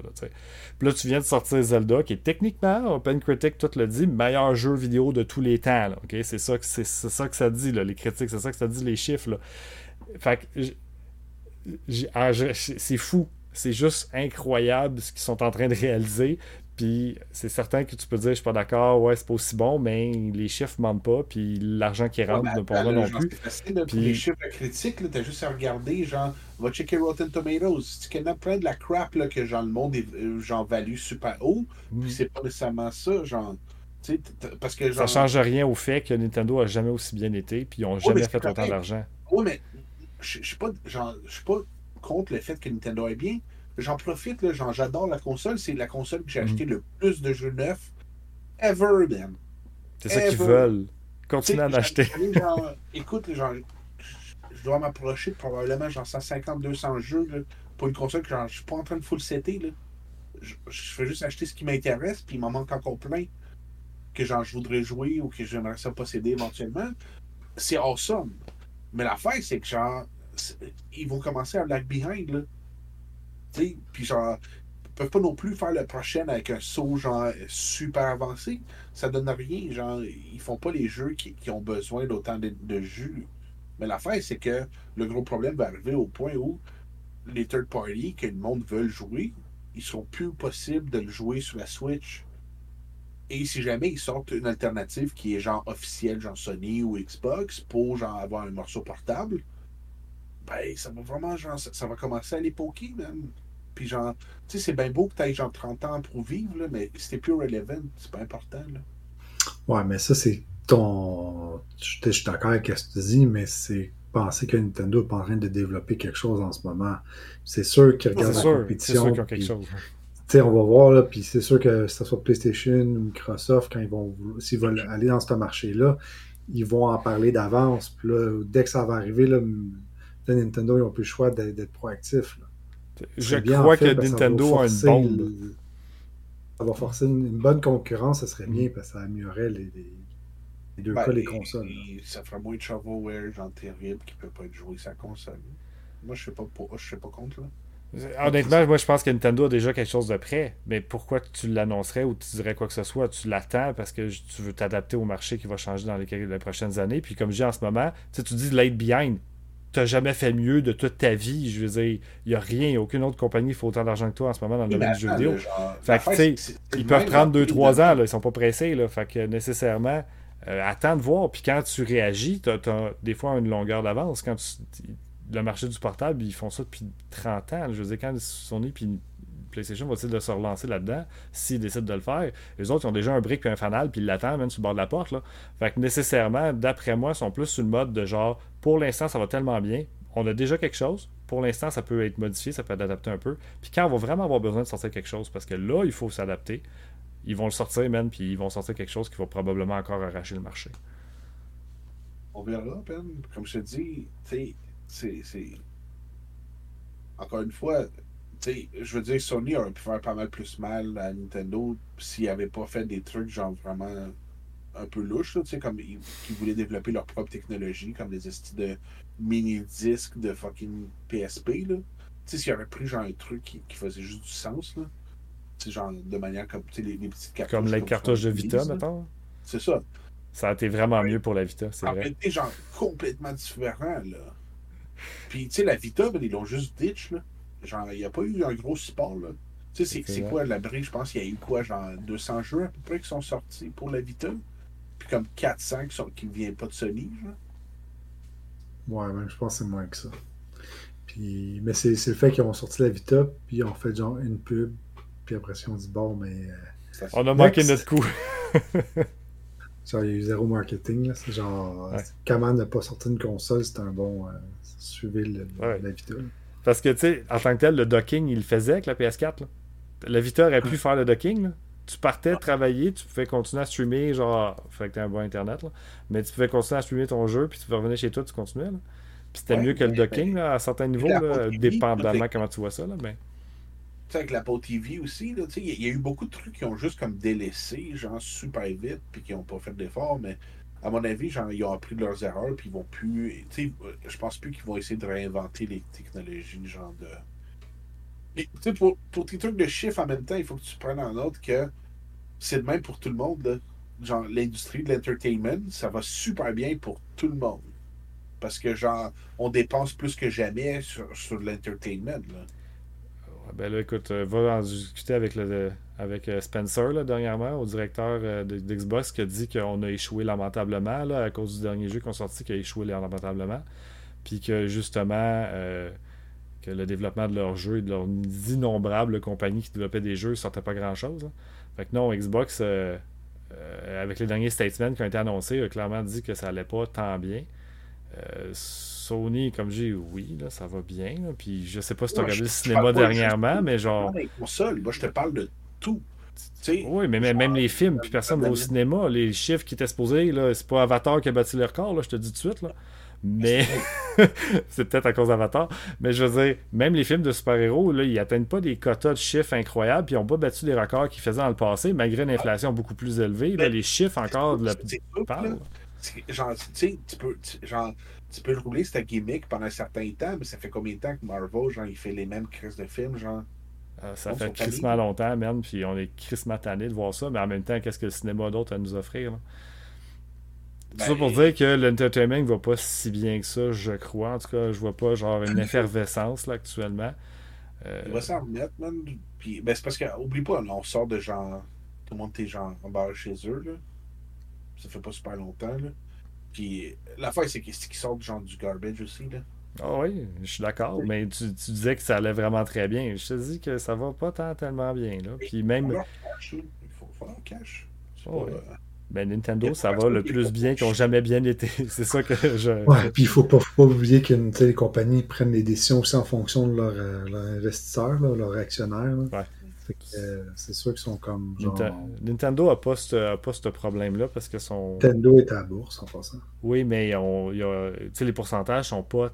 Speaker 1: Puis là, tu viens de sortir Zelda, qui est techniquement, Open Critic, tout le dit, meilleur jeu vidéo de tous les temps. C'est ça, que, c'est, ça que ça dit, là, les critiques, c'est ça que ça dit, les chiffres. Là. Fait que, ah, c'est fou. C'est juste incroyable ce qu'ils sont en train de réaliser. Puis c'est certain que tu peux dire, je suis pas d'accord, ouais, c'est pas aussi bon, mais les chiffres mentent pas, puis l'argent qui rentre ne pas là non plus.
Speaker 2: Puis... les chiffres critiques, t'as juste à regarder, genre, va checker Rotten Tomatoes. Si tu connais plein de la crap là, que genre, le monde est, euh, genre, value super haut, mm. puis c'est pas nécessairement ça, genre. Parce que,
Speaker 1: genre... Ça change rien au fait que Nintendo a jamais aussi bien été, puis ils ont jamais fait autant d'argent.
Speaker 2: Oui, mais je suis pas, pas contre le fait que Nintendo est bien, j'en profite, là, j'adore la console. C'est la console que j'ai acheté mhm. le plus de jeux neufs ever, man.
Speaker 1: C'est ça qu'ils veulent. Continuer à l'acheter.
Speaker 2: écoute, genre, je dois m'approcher de probablement genre 150-200 jeux pour une console que genre, je suis pas en train de full setter. Là. Je, je fais juste acheter ce qui m'intéresse, puis il m'en manque encore plein que genre, je voudrais jouer ou que j'aimerais ça posséder éventuellement. C'est awesome. Mais l'affaire, c'est que genre, ils vont commencer à lag behind. Là. Puis genre, ils peuvent pas non plus faire le prochain avec un saut genre super avancé. Ça donne rien. Genre, ils font pas les jeux qui, ont besoin d'autant de, jus. Mais l'affaire, c'est que le gros problème va arriver au point où les third parties que le monde veut jouer, ils seront plus possibles de le jouer sur la Switch. Et si jamais ils sortent une alternative qui est genre officielle, genre Sony ou Xbox, pour genre avoir un morceau portable, ben ça va vraiment genre ça, va commencer à aller poker, même. Puis genre, tu sais, c'est bien beau que tu aies genre 30 ans pour vivre, là, mais c'était plus relevant, c'est pas important. Là.
Speaker 3: Ouais, mais ça, c'est ton. Je suis d'accord avec ce que tu dis, mais c'est penser que Nintendo n'est pas en train de développer quelque chose en ce moment. C'est sûr qu'ils regardent la compétition. C'est sûr qu'ils ont quelque chose. sais, on va voir, là, puis c'est sûr que ce soit PlayStation ou Microsoft, quand ils vont, s'ils veulent aller dans ce marché-là, ils vont en parler d'avance. Puis là, dès que ça va arriver, là, Nintendo, ils n'ont plus le choix d'être proactifs.
Speaker 1: Je crois que Nintendo a une bombe.
Speaker 3: Ça va forcer une, bonne concurrence, ça serait bien parce que ça améliorerait les, deux ben, cas, les consoles.
Speaker 2: ça ferait moins de shovelware, genre terrible, qui ne peut pas être joué sa console. Moi, je ne sais, pas je sais pas contre. Là.
Speaker 1: Honnêtement, moi je pense que Nintendo a déjà quelque chose de prêt. Mais pourquoi tu l'annoncerais ou tu dirais quoi que ce soit? Tu l'attends parce que tu veux t'adapter au marché qui va changer dans les, les prochaines années. Puis comme je dis en ce moment, tu dis late behind t'as jamais fait mieux de toute ta vie. Je veux dire, il n'y a rien, aucune autre compagnie fait autant d'argent que toi en ce moment dans le domaine du jeu vidéo. fait que, tu sais, ils peuvent prendre 2-3 ans, là, ils sont pas pressés. Là, fait que nécessairement, euh, attends de voir. Puis quand tu réagis, tu as, des fois une longueur d'avance. Quand le marché du portable, ils font ça depuis 30 ans. Je veux dire, quand Sony puis PlayStation va-t-il de se relancer là-dedans s'ils décident de le faire? Les autres, ils ont déjà un brick et un fanal, puis ils l'attendent même sur le bord de la porte. Fait que nécessairement, d'après moi, ils sont plus sur le mode de genre, pour l'instant, ça va tellement bien, on a déjà quelque chose. Pour l'instant, ça peut être modifié, ça peut être adapté un peu. Puis quand on va vraiment avoir besoin de sortir quelque chose, parce que là, il faut s'adapter, ils vont le sortir, même, puis ils vont sortir quelque chose qui va probablement encore arracher le marché.
Speaker 2: On verra, Ben. Comme je te dis, c'est. Encore une fois, je veux dire, Sony aurait pu faire pas mal plus mal à Nintendo s'ils n'avaient pas fait des trucs genre vraiment un peu louches, comme ils, voulaient développer leur propre technologie, comme des styles de mini-disques de fucking PSP. Là. S'ils avaient pris genre un truc qui, faisait juste du sens, là. genre de manière comme les, les petites
Speaker 1: cartouches. Comme les cartouches de Vita, maintenant.
Speaker 2: C'est ça.
Speaker 1: Ça a été vraiment mieux pour la Vita, c'est vrai.
Speaker 2: Ça genre complètement différent, là. Puis, tu sais, la Vita, ben, ils l'ont juste ditch, là. Genre, il n'y a pas eu un gros support, là. Tu sais, c'est quoi la brique? Je pense qu'il y a eu quoi, genre 200 jeux à peu près qui sont sortis pour la Vita? Puis comme 400 qui, sont, qui ne viennent pas de Sony, genre.
Speaker 3: Ouais, même je pense que c'est moins que ça. Puis, mais c'est le fait qu'ils ont sorti la Vita, puis ils ont fait genre une pub, puis après ils ont dit bon, mais.
Speaker 1: Euh, on a manqué notre coup.
Speaker 3: genre, il y a eu zéro marketing, là. C'est genre, comment ne pas sortir une console, c'est un bon. Euh, suivez la Vita.
Speaker 1: Parce que, tu sais, en tant que tel, le docking, il le faisait avec la PS4. La Vita aurait pu faire le docking. Tu partais travailler, tu pouvais continuer à streamer, genre, fait que t'as un bon internet, là. mais tu pouvais continuer à streamer ton jeu, puis tu pouvais revenir chez toi, tu continuais. Là. Puis c'était mieux que le docking, là, à certains niveaux, là, dépendamment comment tu vois ça. Là, mais... Tu
Speaker 2: sais, avec la Pau TV aussi, il y, y, a eu beaucoup de trucs qui ont juste comme délaissé, genre super vite, puis qui n'ont pas fait d'efforts, mais à mon avis, genre, ils ont appris leurs erreurs, puis ils vont plus. Sais, je pense plus qu'ils vont essayer de réinventer les technologies, genre de. Sais, pour, pour tes trucs de chiffres en même temps, il faut que tu prennes en note que c'est de même pour tout le monde. Genre, l'industrie de l'entertainment, ça va super bien pour tout le monde. Parce que, genre, on dépense plus que jamais sur, sur l'entertainment.
Speaker 1: Ben là, écoute, euh, va en discuter avec le, avec euh, Spencer là, dernièrement, au directeur euh, d'Xbox, qui a dit qu'on a échoué lamentablement là, à cause du dernier jeu qu'on sorti, qui a échoué lamentablement. Puis que justement, euh, que le développement de leurs jeux et de leurs innombrables compagnies qui développaient des jeux ne sortait pas grand-chose. Hein. Fait que non, Xbox, avec les derniers statements qui ont été annoncés, a clairement dit que ça allait pas tant bien. Sony, comme j'ai oui, là, ça va bien. Puis je sais pas si tu as regardé le cinéma dernièrement, mais genre.
Speaker 2: moi, je te parle de tout.
Speaker 1: oui, mais même, les films, puis personne va au cinéma. Les chiffres qui étaient supposés, c'est pas Avatar qui a battu le record, là, je te dis tout de suite. Là. Mais c'est peut-être à cause d'Avatar. Mais je veux dire, même les films de super-héros, ils atteignent pas des quotas de chiffres incroyables, puis ils n'ont pas battu les records qu'ils faisaient dans le passé, malgré une inflation beaucoup plus élevée. Là, les chiffres encore de la
Speaker 2: Genre, tu sais, tu peux, genre, tu peux rouler cette gimmick pendant un certain temps, mais ça fait combien de temps que Marvel, genre, il fait les mêmes crises de films, genre?
Speaker 1: Euh, ça fait crissement longtemps, même, puis on est crissement tanné de voir ça, mais en même temps, qu'est-ce que le cinéma d'autre à nous offrir? Tout ça pour ben, dire que l'entertainment va pas si bien que ça, je crois. En tout cas, je vois pas genre une effervescence là, actuellement.
Speaker 2: Euh... Il va s'en remettre, man. Puis, ben, c'est parce que, oublie pas, on sort de genre. Tout le monde est genre en barre chez eux, là. Ça fait pas super longtemps, là. Puis, la fois, c'est qu'ils sortent genre du garbage aussi, là.
Speaker 1: Ah oui, je suis d'accord, mais tu, tu, disais que ça allait vraiment très bien. Je te dis que ça va pas tant tellement bien. Là. Puis même.
Speaker 2: Il faut, faut cash.
Speaker 1: Oh, Ben, Nintendo, ça va le plus bien qu'ils n'ont jamais bien été. C'est ça que je.
Speaker 3: Ouais, puis il faut pas, faut pas oublier que les compagnies prennent les décisions aussi en fonction de leurs leur euh, investisseurs, leurs actionnaires. Ouais. Euh, c'est sûr qu'ils sont comme. Genre...
Speaker 1: Nintendo n'a pas ce problème-là parce que son.
Speaker 3: Nintendo est à la bourse en passant.
Speaker 1: Oui, mais on, y a, les pourcentages sont pas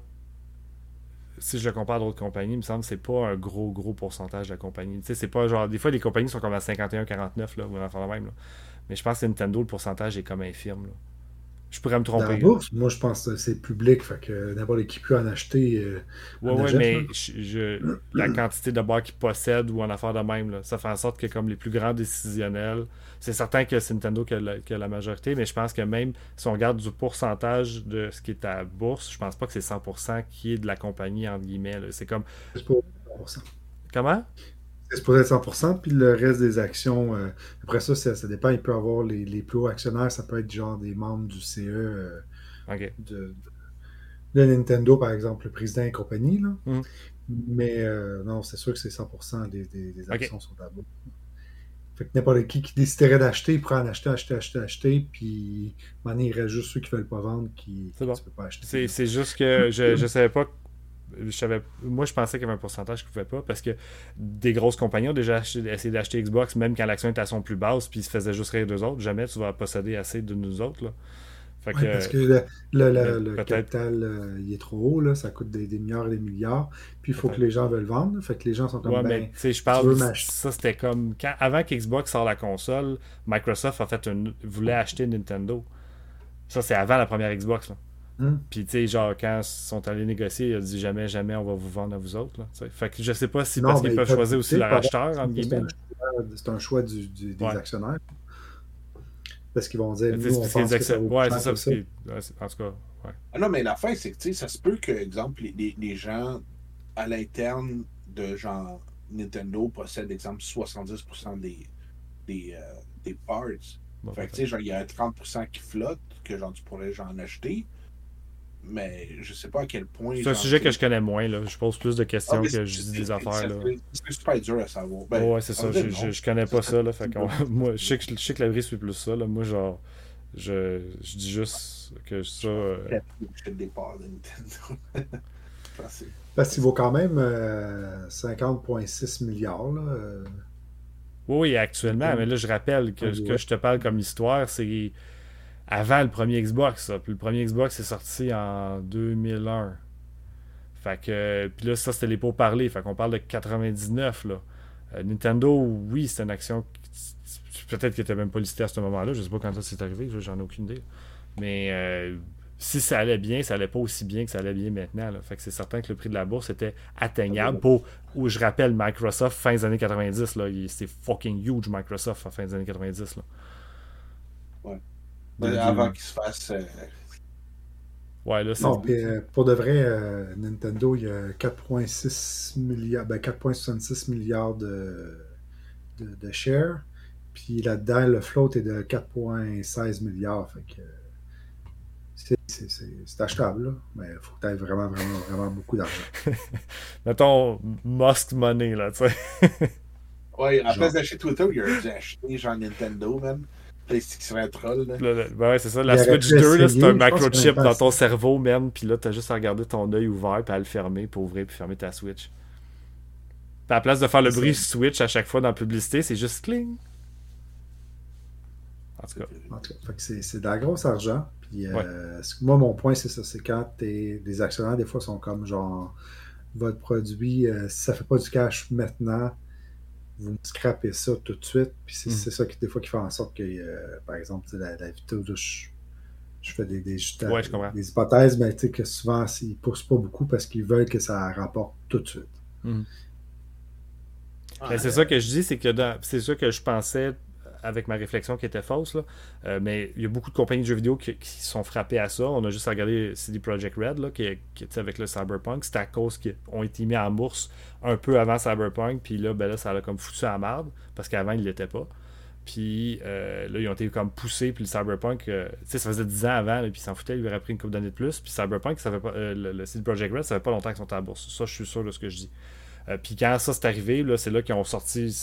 Speaker 1: si je le compare à d'autres compagnies, il me semble que c'est pas un gros, gros pourcentage de la compagnie. Tu sais, c'est pas genre. Des fois, les compagnies sont comme à 51-49, là, ou à même. Mais je pense que Nintendo, le pourcentage est comme infirme. Là. Je pourrais me tromper.
Speaker 3: moi, je pense que c'est public, fait que n'importe qui peut en acheter. Euh,
Speaker 1: oui, ouais, mais je, la quantité de bars qu'ils possèdent ou en affaire de même, là, ça fait en sorte que comme les plus grands décisionnels, c'est certain que c'est Nintendo qui a, la, majorité, mais je pense que même si on regarde du pourcentage de ce qui est à bourse, je pense pas que c'est 100% qui est de la compagnie, entre guillemets. C'est comme. Comment?
Speaker 3: C'est supposé être 100%, puis le reste des actions, euh, après ça, ça, dépend. Il peut avoir les, les, plus hauts actionnaires, ça peut être genre des membres du CE euh, de, Nintendo, par exemple, le président et compagnie. Là. Mm. Mais euh, non, c'est sûr que c'est 100% des, des, actions sont à bout. Fait que n'importe qui qui déciderait d'acheter, il pourrait en acheter, acheter, acheter, acheter, puis maintenant, il reste juste ceux qui ne veulent pas vendre qui ne peuvent pas acheter.
Speaker 1: C'est juste que je ne savais pas moi, je pensais qu'il y avait un pourcentage qui ne pouvait pas parce que des grosses compagnies ont déjà essayé d'acheter Xbox, même quand l'action était à son plus basse, puis ils se faisaient juste rire d'eux autres. Jamais tu vas posséder assez de nous autres. Là.
Speaker 3: parce que le, le, capital euh, il est trop haut, là, ça coûte des, milliards et des milliards, puis il faut que les gens veulent vendre. Fait que les gens sont comme
Speaker 1: ouais, ben, mais je parle ça c'était comme quand, avant qu'Xbox sort la console, Microsoft a fait une, voulait acheter Nintendo. Ça c'est avant la première Xbox. Là. Hmm. Puis, tu sais, genre, quand ils sont allés négocier, il a dit jamais, jamais on va vous vendre à vous autres. Là, fait que je sais pas si parce qu'ils peuvent choisir aussi leur acheteur, entre guillemets.
Speaker 3: C'est un choix du, des actionnaires. Parce qu'ils vont dire, nous, on pense que ça
Speaker 1: Ouais, c'est ça. Parce en tout cas, ouais.
Speaker 2: Ah non, mais la fin, c'est que, tu sais, ça se peut que, exemple, les, les gens à l'interne de genre Nintendo possèdent, exemple, 70% des, des, euh, des parts. fait que, tu sais, genre, il y a 30% qui flotte, que genre, tu pourrais genre en acheter mais je sais pas à quel point.
Speaker 1: C'est un sujet que je connais moins. Là. Je pose plus de questions ah, que je dis des affaires.
Speaker 2: C'est super dur à savoir.
Speaker 1: Ben, ouais, c'est ça. Je, je, connais pas ça. Là, fait moi, je sais que, je sais que la brise fait plus ça. Là. Moi, genre, je, je dis juste que ça. Euh...
Speaker 3: Parce qu'il vaut quand même euh, 50,6 milliards. Là. Euh.
Speaker 1: Oui, actuellement. Mais là, je rappelle que ce que je te parle comme histoire, c'est avant le premier Xbox. Puis le premier Xbox est sorti en 2001. Fait que, puis là, ça, c'était les pots-parler. Fait qu'on parle de 99. Là. Euh, Nintendo, oui, c'était une action. Peut-être n'était même pas listée à ce moment-là. Je sais pas quand ça s'est arrivé. J'en ai aucune idée. Mais euh, si ça allait bien, ça allait pas aussi bien que ça allait bien maintenant. Fait c'est certain que le prix de la bourse était atteignable pour, où je rappelle, Microsoft, fin des années 90. C'était fucking huge, Microsoft, à fin des années 90. Là.
Speaker 2: Ouais. Avant qu'il se fasse. Euh,
Speaker 1: ouais, là,
Speaker 3: non, euh, pour de vrai, euh, Nintendo, il y a 4,6 milliards, ben 4,66 milliards de, de, share. Puis là-dedans, le float est de 4,16 milliards. Fait que c'est achetable, là, mais il faut que tu aies vraiment, vraiment, vraiment beaucoup d'argent.
Speaker 1: Mettons must money, là, tu sais.
Speaker 2: ouais, en place d'acheter Twitter, il a acheté genre Nintendo, même. PlayStation un troll. Là.
Speaker 1: Le, ben ouais, c'est ça. La Switch 2, c'est un microchip dans ton cerveau, même. Puis là, t'as juste à regarder ton œil ouvert, puis à le fermer pour ouvrir, puis fermer ta Switch. Puis à la place de faire le bruit Switch à chaque fois dans la publicité, c'est juste cling. En tout cas. En tout
Speaker 3: cas c'est de la grosse argent. Puis, euh, moi, mon point, c'est ça. C'est quand des actionnaires, des fois, sont comme genre, votre produit, euh, si ça fait pas du cash maintenant, vous me scrapez ça tout de suite. Puis c'est mm. ça qui, des fois, qui fait en sorte que, euh, par exemple, la, la vidéo, je, je, fais des, des, des hypothèses, mais tu sais que souvent, ils ne poussent pas beaucoup parce qu'ils veulent que ça rapporte tout de suite.
Speaker 1: Mm. c'est ça que je dis, c'est que c'est ça que je pensais avec ma réflexion qui était fausse. Là. Euh, mais il y a beaucoup de compagnies de jeux vidéo qui, sont frappées à ça. On a juste regardé CD Projekt Red là, qui, était avec le Cyberpunk. C'était à cause qu'ils ont été mis en bourse un peu avant Cyberpunk. Puis là, ben là ça a comme foutu à la merde parce qu'avant, ils ne l'étaient pas. Puis euh, là, ils ont été comme poussés. Puis le Cyberpunk, euh, tu sais, ça faisait 10 ans avant. puis ils s'en foutaient. Ils auraient pris une couple d'années de plus. Puis Cyberpunk, ça fait pas, le, CD Projekt Red, ça fait pas longtemps qu'ils sont à la bourse. Ça, je suis sûr de ce que je dis. Euh, puis quand ça s'est arrivé, c'est là qu'ils ont sorti,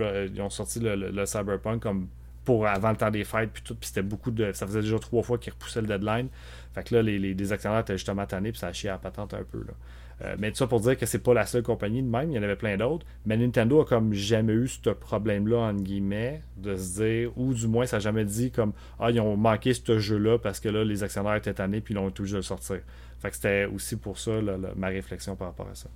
Speaker 1: euh, ils ont sorti le, Cyberpunk comme pour avant le temps des fêtes puis tout puis c'était beaucoup de ça faisait déjà trois fois qu'ils repoussaient le deadline fait que là les, les, actionnaires étaient justement tannés puis ça a chié à la patente un peu là. Euh, mais tout ça pour dire que c'est pas la seule compagnie de même, il y en avait plein d'autres. Mais Nintendo a comme jamais eu ce problème-là, entre guillemets, de se dire, ou du moins ça n'a jamais dit comme Ah, ils ont manqué ce jeu-là parce que là, les actionnaires étaient tannés puis ils ont tout juste le sortir. Fait que c'était aussi pour ça ma réflexion par rapport à ça.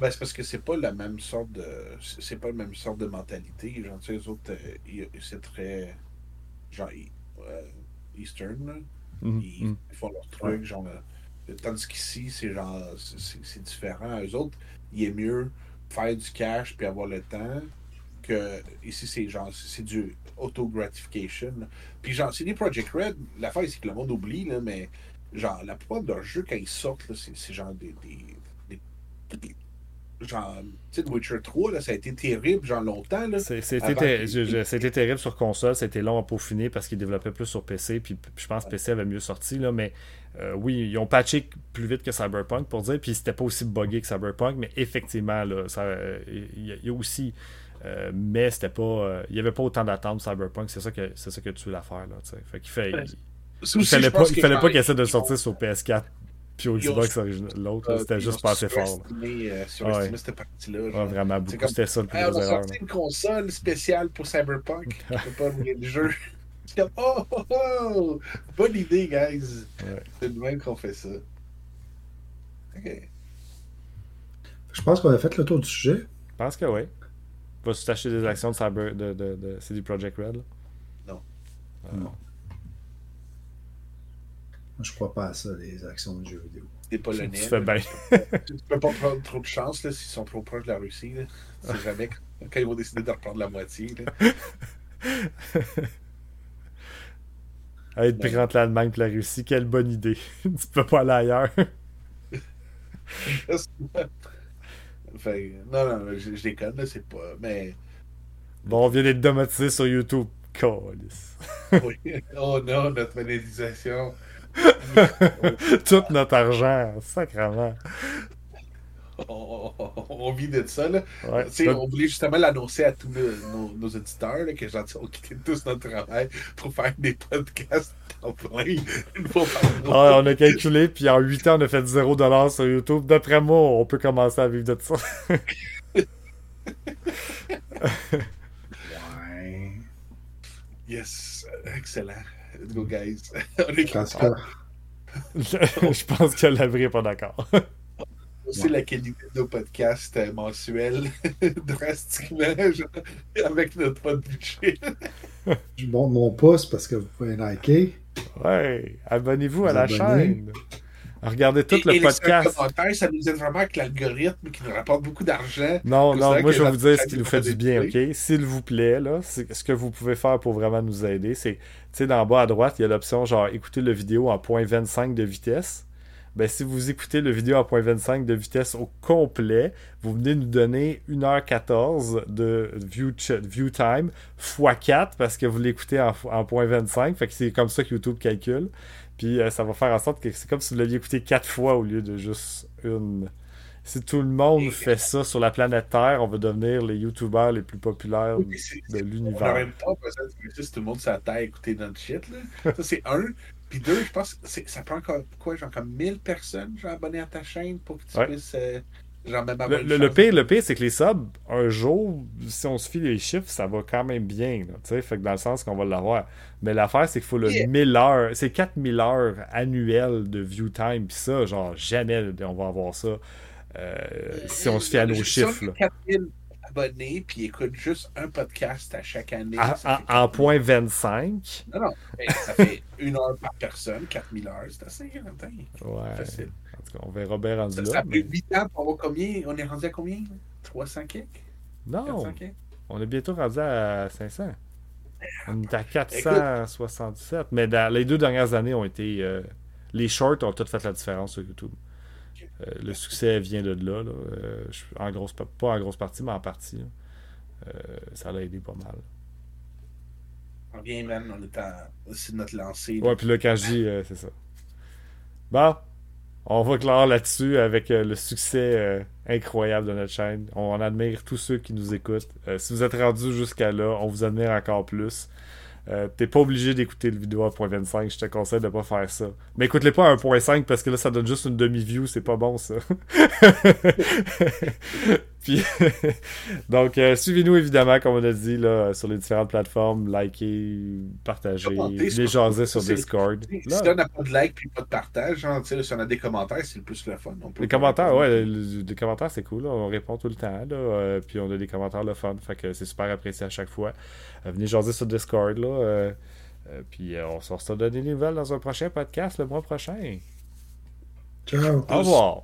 Speaker 2: Ben, c'est parce que c'est pas la même sorte de. C'est pas la même sorte de mentalité. Genre, tu sais, les autres, euh, c'est très. Genre, euh, Eastern, ils, mhm. ils, font leur truc, genre. Euh, tandis qu'ici, c'est genre. C'est différent. Eux autres, il est mieux faire du cash puis avoir le temps que ici, c'est genre. C'est du auto-gratification. Puis, genre, c'est des Project Red. L'affaire, c'est que le monde oublie, là, mais genre, la plupart de leurs jeux, quand ils sortent, c'est genre des genre, tu sais, Witcher 3, là, ça a été terrible, genre longtemps.
Speaker 1: C'était terrible sur console, c'était long à peaufiner parce qu'ils développaient plus sur PC, puis je pense que PC avait mieux sorti, là, mais euh, oui, ils ont patché plus vite que Cyberpunk pour dire, puis c'était pas aussi buggé que Cyberpunk, mais effectivement, là, il y, a aussi. Euh, mais c'était pas. il n'y avait pas autant d'attente Cyberpunk, c'est ça que c'est ça que tu veux la faire. Là, fait qu'il fait, il, fallait pas, il fallait pas qu'il essaie de sortir sur PS4 puis au Xbox l'autre, c'était juste pas assez fort.
Speaker 2: Euh, sur ouais. cette partie-là.
Speaker 1: vraiment, beaucoup. C'était ça le plus
Speaker 2: On a sorti une console spéciale pour Cyberpunk. Je peux pas oublier le jeu. C'est comme, oh, oh, oh, bonne idée, guys. C'est le même qu'on fait ça. OK.
Speaker 3: Je pense qu'on a fait le tour du sujet.
Speaker 1: Je pense que oui. Vas-tu t'acheter des actions de, Cyber, de, de, de CD Projekt Red? Là?
Speaker 2: Non.
Speaker 3: Euh, non. Je crois pas à ça, les actions de jeux vidéo.
Speaker 2: T'es polonais.
Speaker 1: Tu fais bien.
Speaker 2: tu peux pas prendre trop de chance s'ils sont trop proches de la Russie. C'est jamais quand ils vont décider de reprendre la moitié.
Speaker 1: Être pris entre l'Allemagne et la Russie, quelle bonne idée. tu peux pas aller ailleurs.
Speaker 2: non, non, je, je déconne, c'est pas. Mais.
Speaker 1: Bon, on vient d'être domatisé sur YouTube. Calice.
Speaker 2: oui. Oh non, notre monétisation.
Speaker 1: Tout notre argent, sacrément.
Speaker 2: On, vit de ça. Là. On voulait justement l'annoncer à tous nos, nos, auditeurs là, que gentil, on quittait tous notre travail pour faire des podcasts en plein une fois par
Speaker 1: mois. on a calculé, puis en 8 ans, on a fait 0$ sur YouTube. D'après moi, on peut commencer à vivre de ça.
Speaker 2: ouais. Yes, excellent. Let's go, guys.
Speaker 1: je pense que l'abri n'est pas d'accord.
Speaker 2: C'est la qualité de nos podcasts euh, mensuels drastiquement avec notre pas de budget.
Speaker 3: je monte mon pouce parce que vous pouvez liker.
Speaker 1: Ouais, abonnez-vous à la chaîne. Regardez tout le podcast.
Speaker 2: ça nous aide vraiment avec l'algorithme qui nous rapporte beaucoup d'argent.
Speaker 1: Non, non, moi je vais vous dire ce qui nous fait du bien, ok? S'il vous plaît, là, ce que vous pouvez faire pour vraiment nous aider, c'est, tu sais, dans bas à droite, il y a l'option genre écouter la vidéo en .25 de vitesse. ben, si vous écoutez le vidéo à 0.25 de vitesse au complet, vous venez nous donner 1h14 de view, view time x 4 parce que vous l'écoutez en, en 0.25. Fait que c'est comme ça que YouTube calcule. Puis euh, ça va faire en sorte que c'est comme si vous l'aviez écouté 4 fois au lieu de juste une. Si tout le monde fait ça sur la planète Terre, on va devenir les YouTubers les plus populaires de l'univers. En
Speaker 2: même temps, si tout le monde s'attend à écouter notre shit, là. ça c'est un. Puis deux, je pense que ça prend encore quoi, genre comme 1000 personnes genre, abonnées à ta chaîne pour que tu puisses. Euh, genre, même
Speaker 1: le, le, le, pire, le pire c'est que les subs, un jour, si on se fie les chiffres, ça va quand même bien. sais fait que dans le sens qu'on va l'avoir. Mais l'affaire, c'est qu'il faut le 1000 heures. C'est 4000 heures annuelles de view time. Puis ça, genre, jamais on va avoir ça. Euh, si on se fie à nos chiffres.
Speaker 2: 4000 abonnés, puis écoute juste un podcast à chaque année.
Speaker 1: en point 25.
Speaker 2: Non, non. ça fait une heure par personne, 4000 heures. C'est assez
Speaker 1: Ouais. Facile. En tout cas, on verra bien rendu
Speaker 2: ça,
Speaker 1: là.
Speaker 2: Ça a pris 8 ans pour avoir combien? On est rendu à combien 300 kicks
Speaker 1: Non. On est bientôt rendu à 500. On est à 467. Mais dans, les deux dernières années ont été. Euh, les shorts ont toutes fait la différence sur YouTube. Euh, le succès vient de là. Euh, en grosse, pas en grosse partie, mais en partie. ça l'a aidé pas mal.
Speaker 2: On vient même, on est à notre lancée.
Speaker 1: Ouais, puis là, quand je dis, c'est ça. Bon, on va clore là-dessus avec le succès incroyable de notre chaîne. On, admire tous ceux qui nous écoutent. si vous êtes rendus jusqu'à là, on vous admire encore plus. Euh, t'es pas obligé d'écouter le vidéo à 1.25, je te conseille de pas faire ça. Mais écoute-les pas à 1.5 parce que là ça donne juste une demi-view, c'est pas bon ça. Puis, donc, euh, suivez-nous évidemment, comme on a dit, là, sur les différentes plateformes. Likez, partagez, les jaser sur Discord.
Speaker 2: Si on n'a pas de like puis pas de partage, hein, si on a des commentaires, c'est le plus le fun.
Speaker 1: les commentaires, ouais, les, commentaires, c'est cool. on répond tout le temps. Là, euh, puis on a des commentaires le fun. Fait que c'est super apprécié à chaque fois. venez jaser sur Discord. Là, puis on se donner des nouvelles dans un prochain podcast le mois prochain.
Speaker 3: Ciao.
Speaker 1: Au revoir.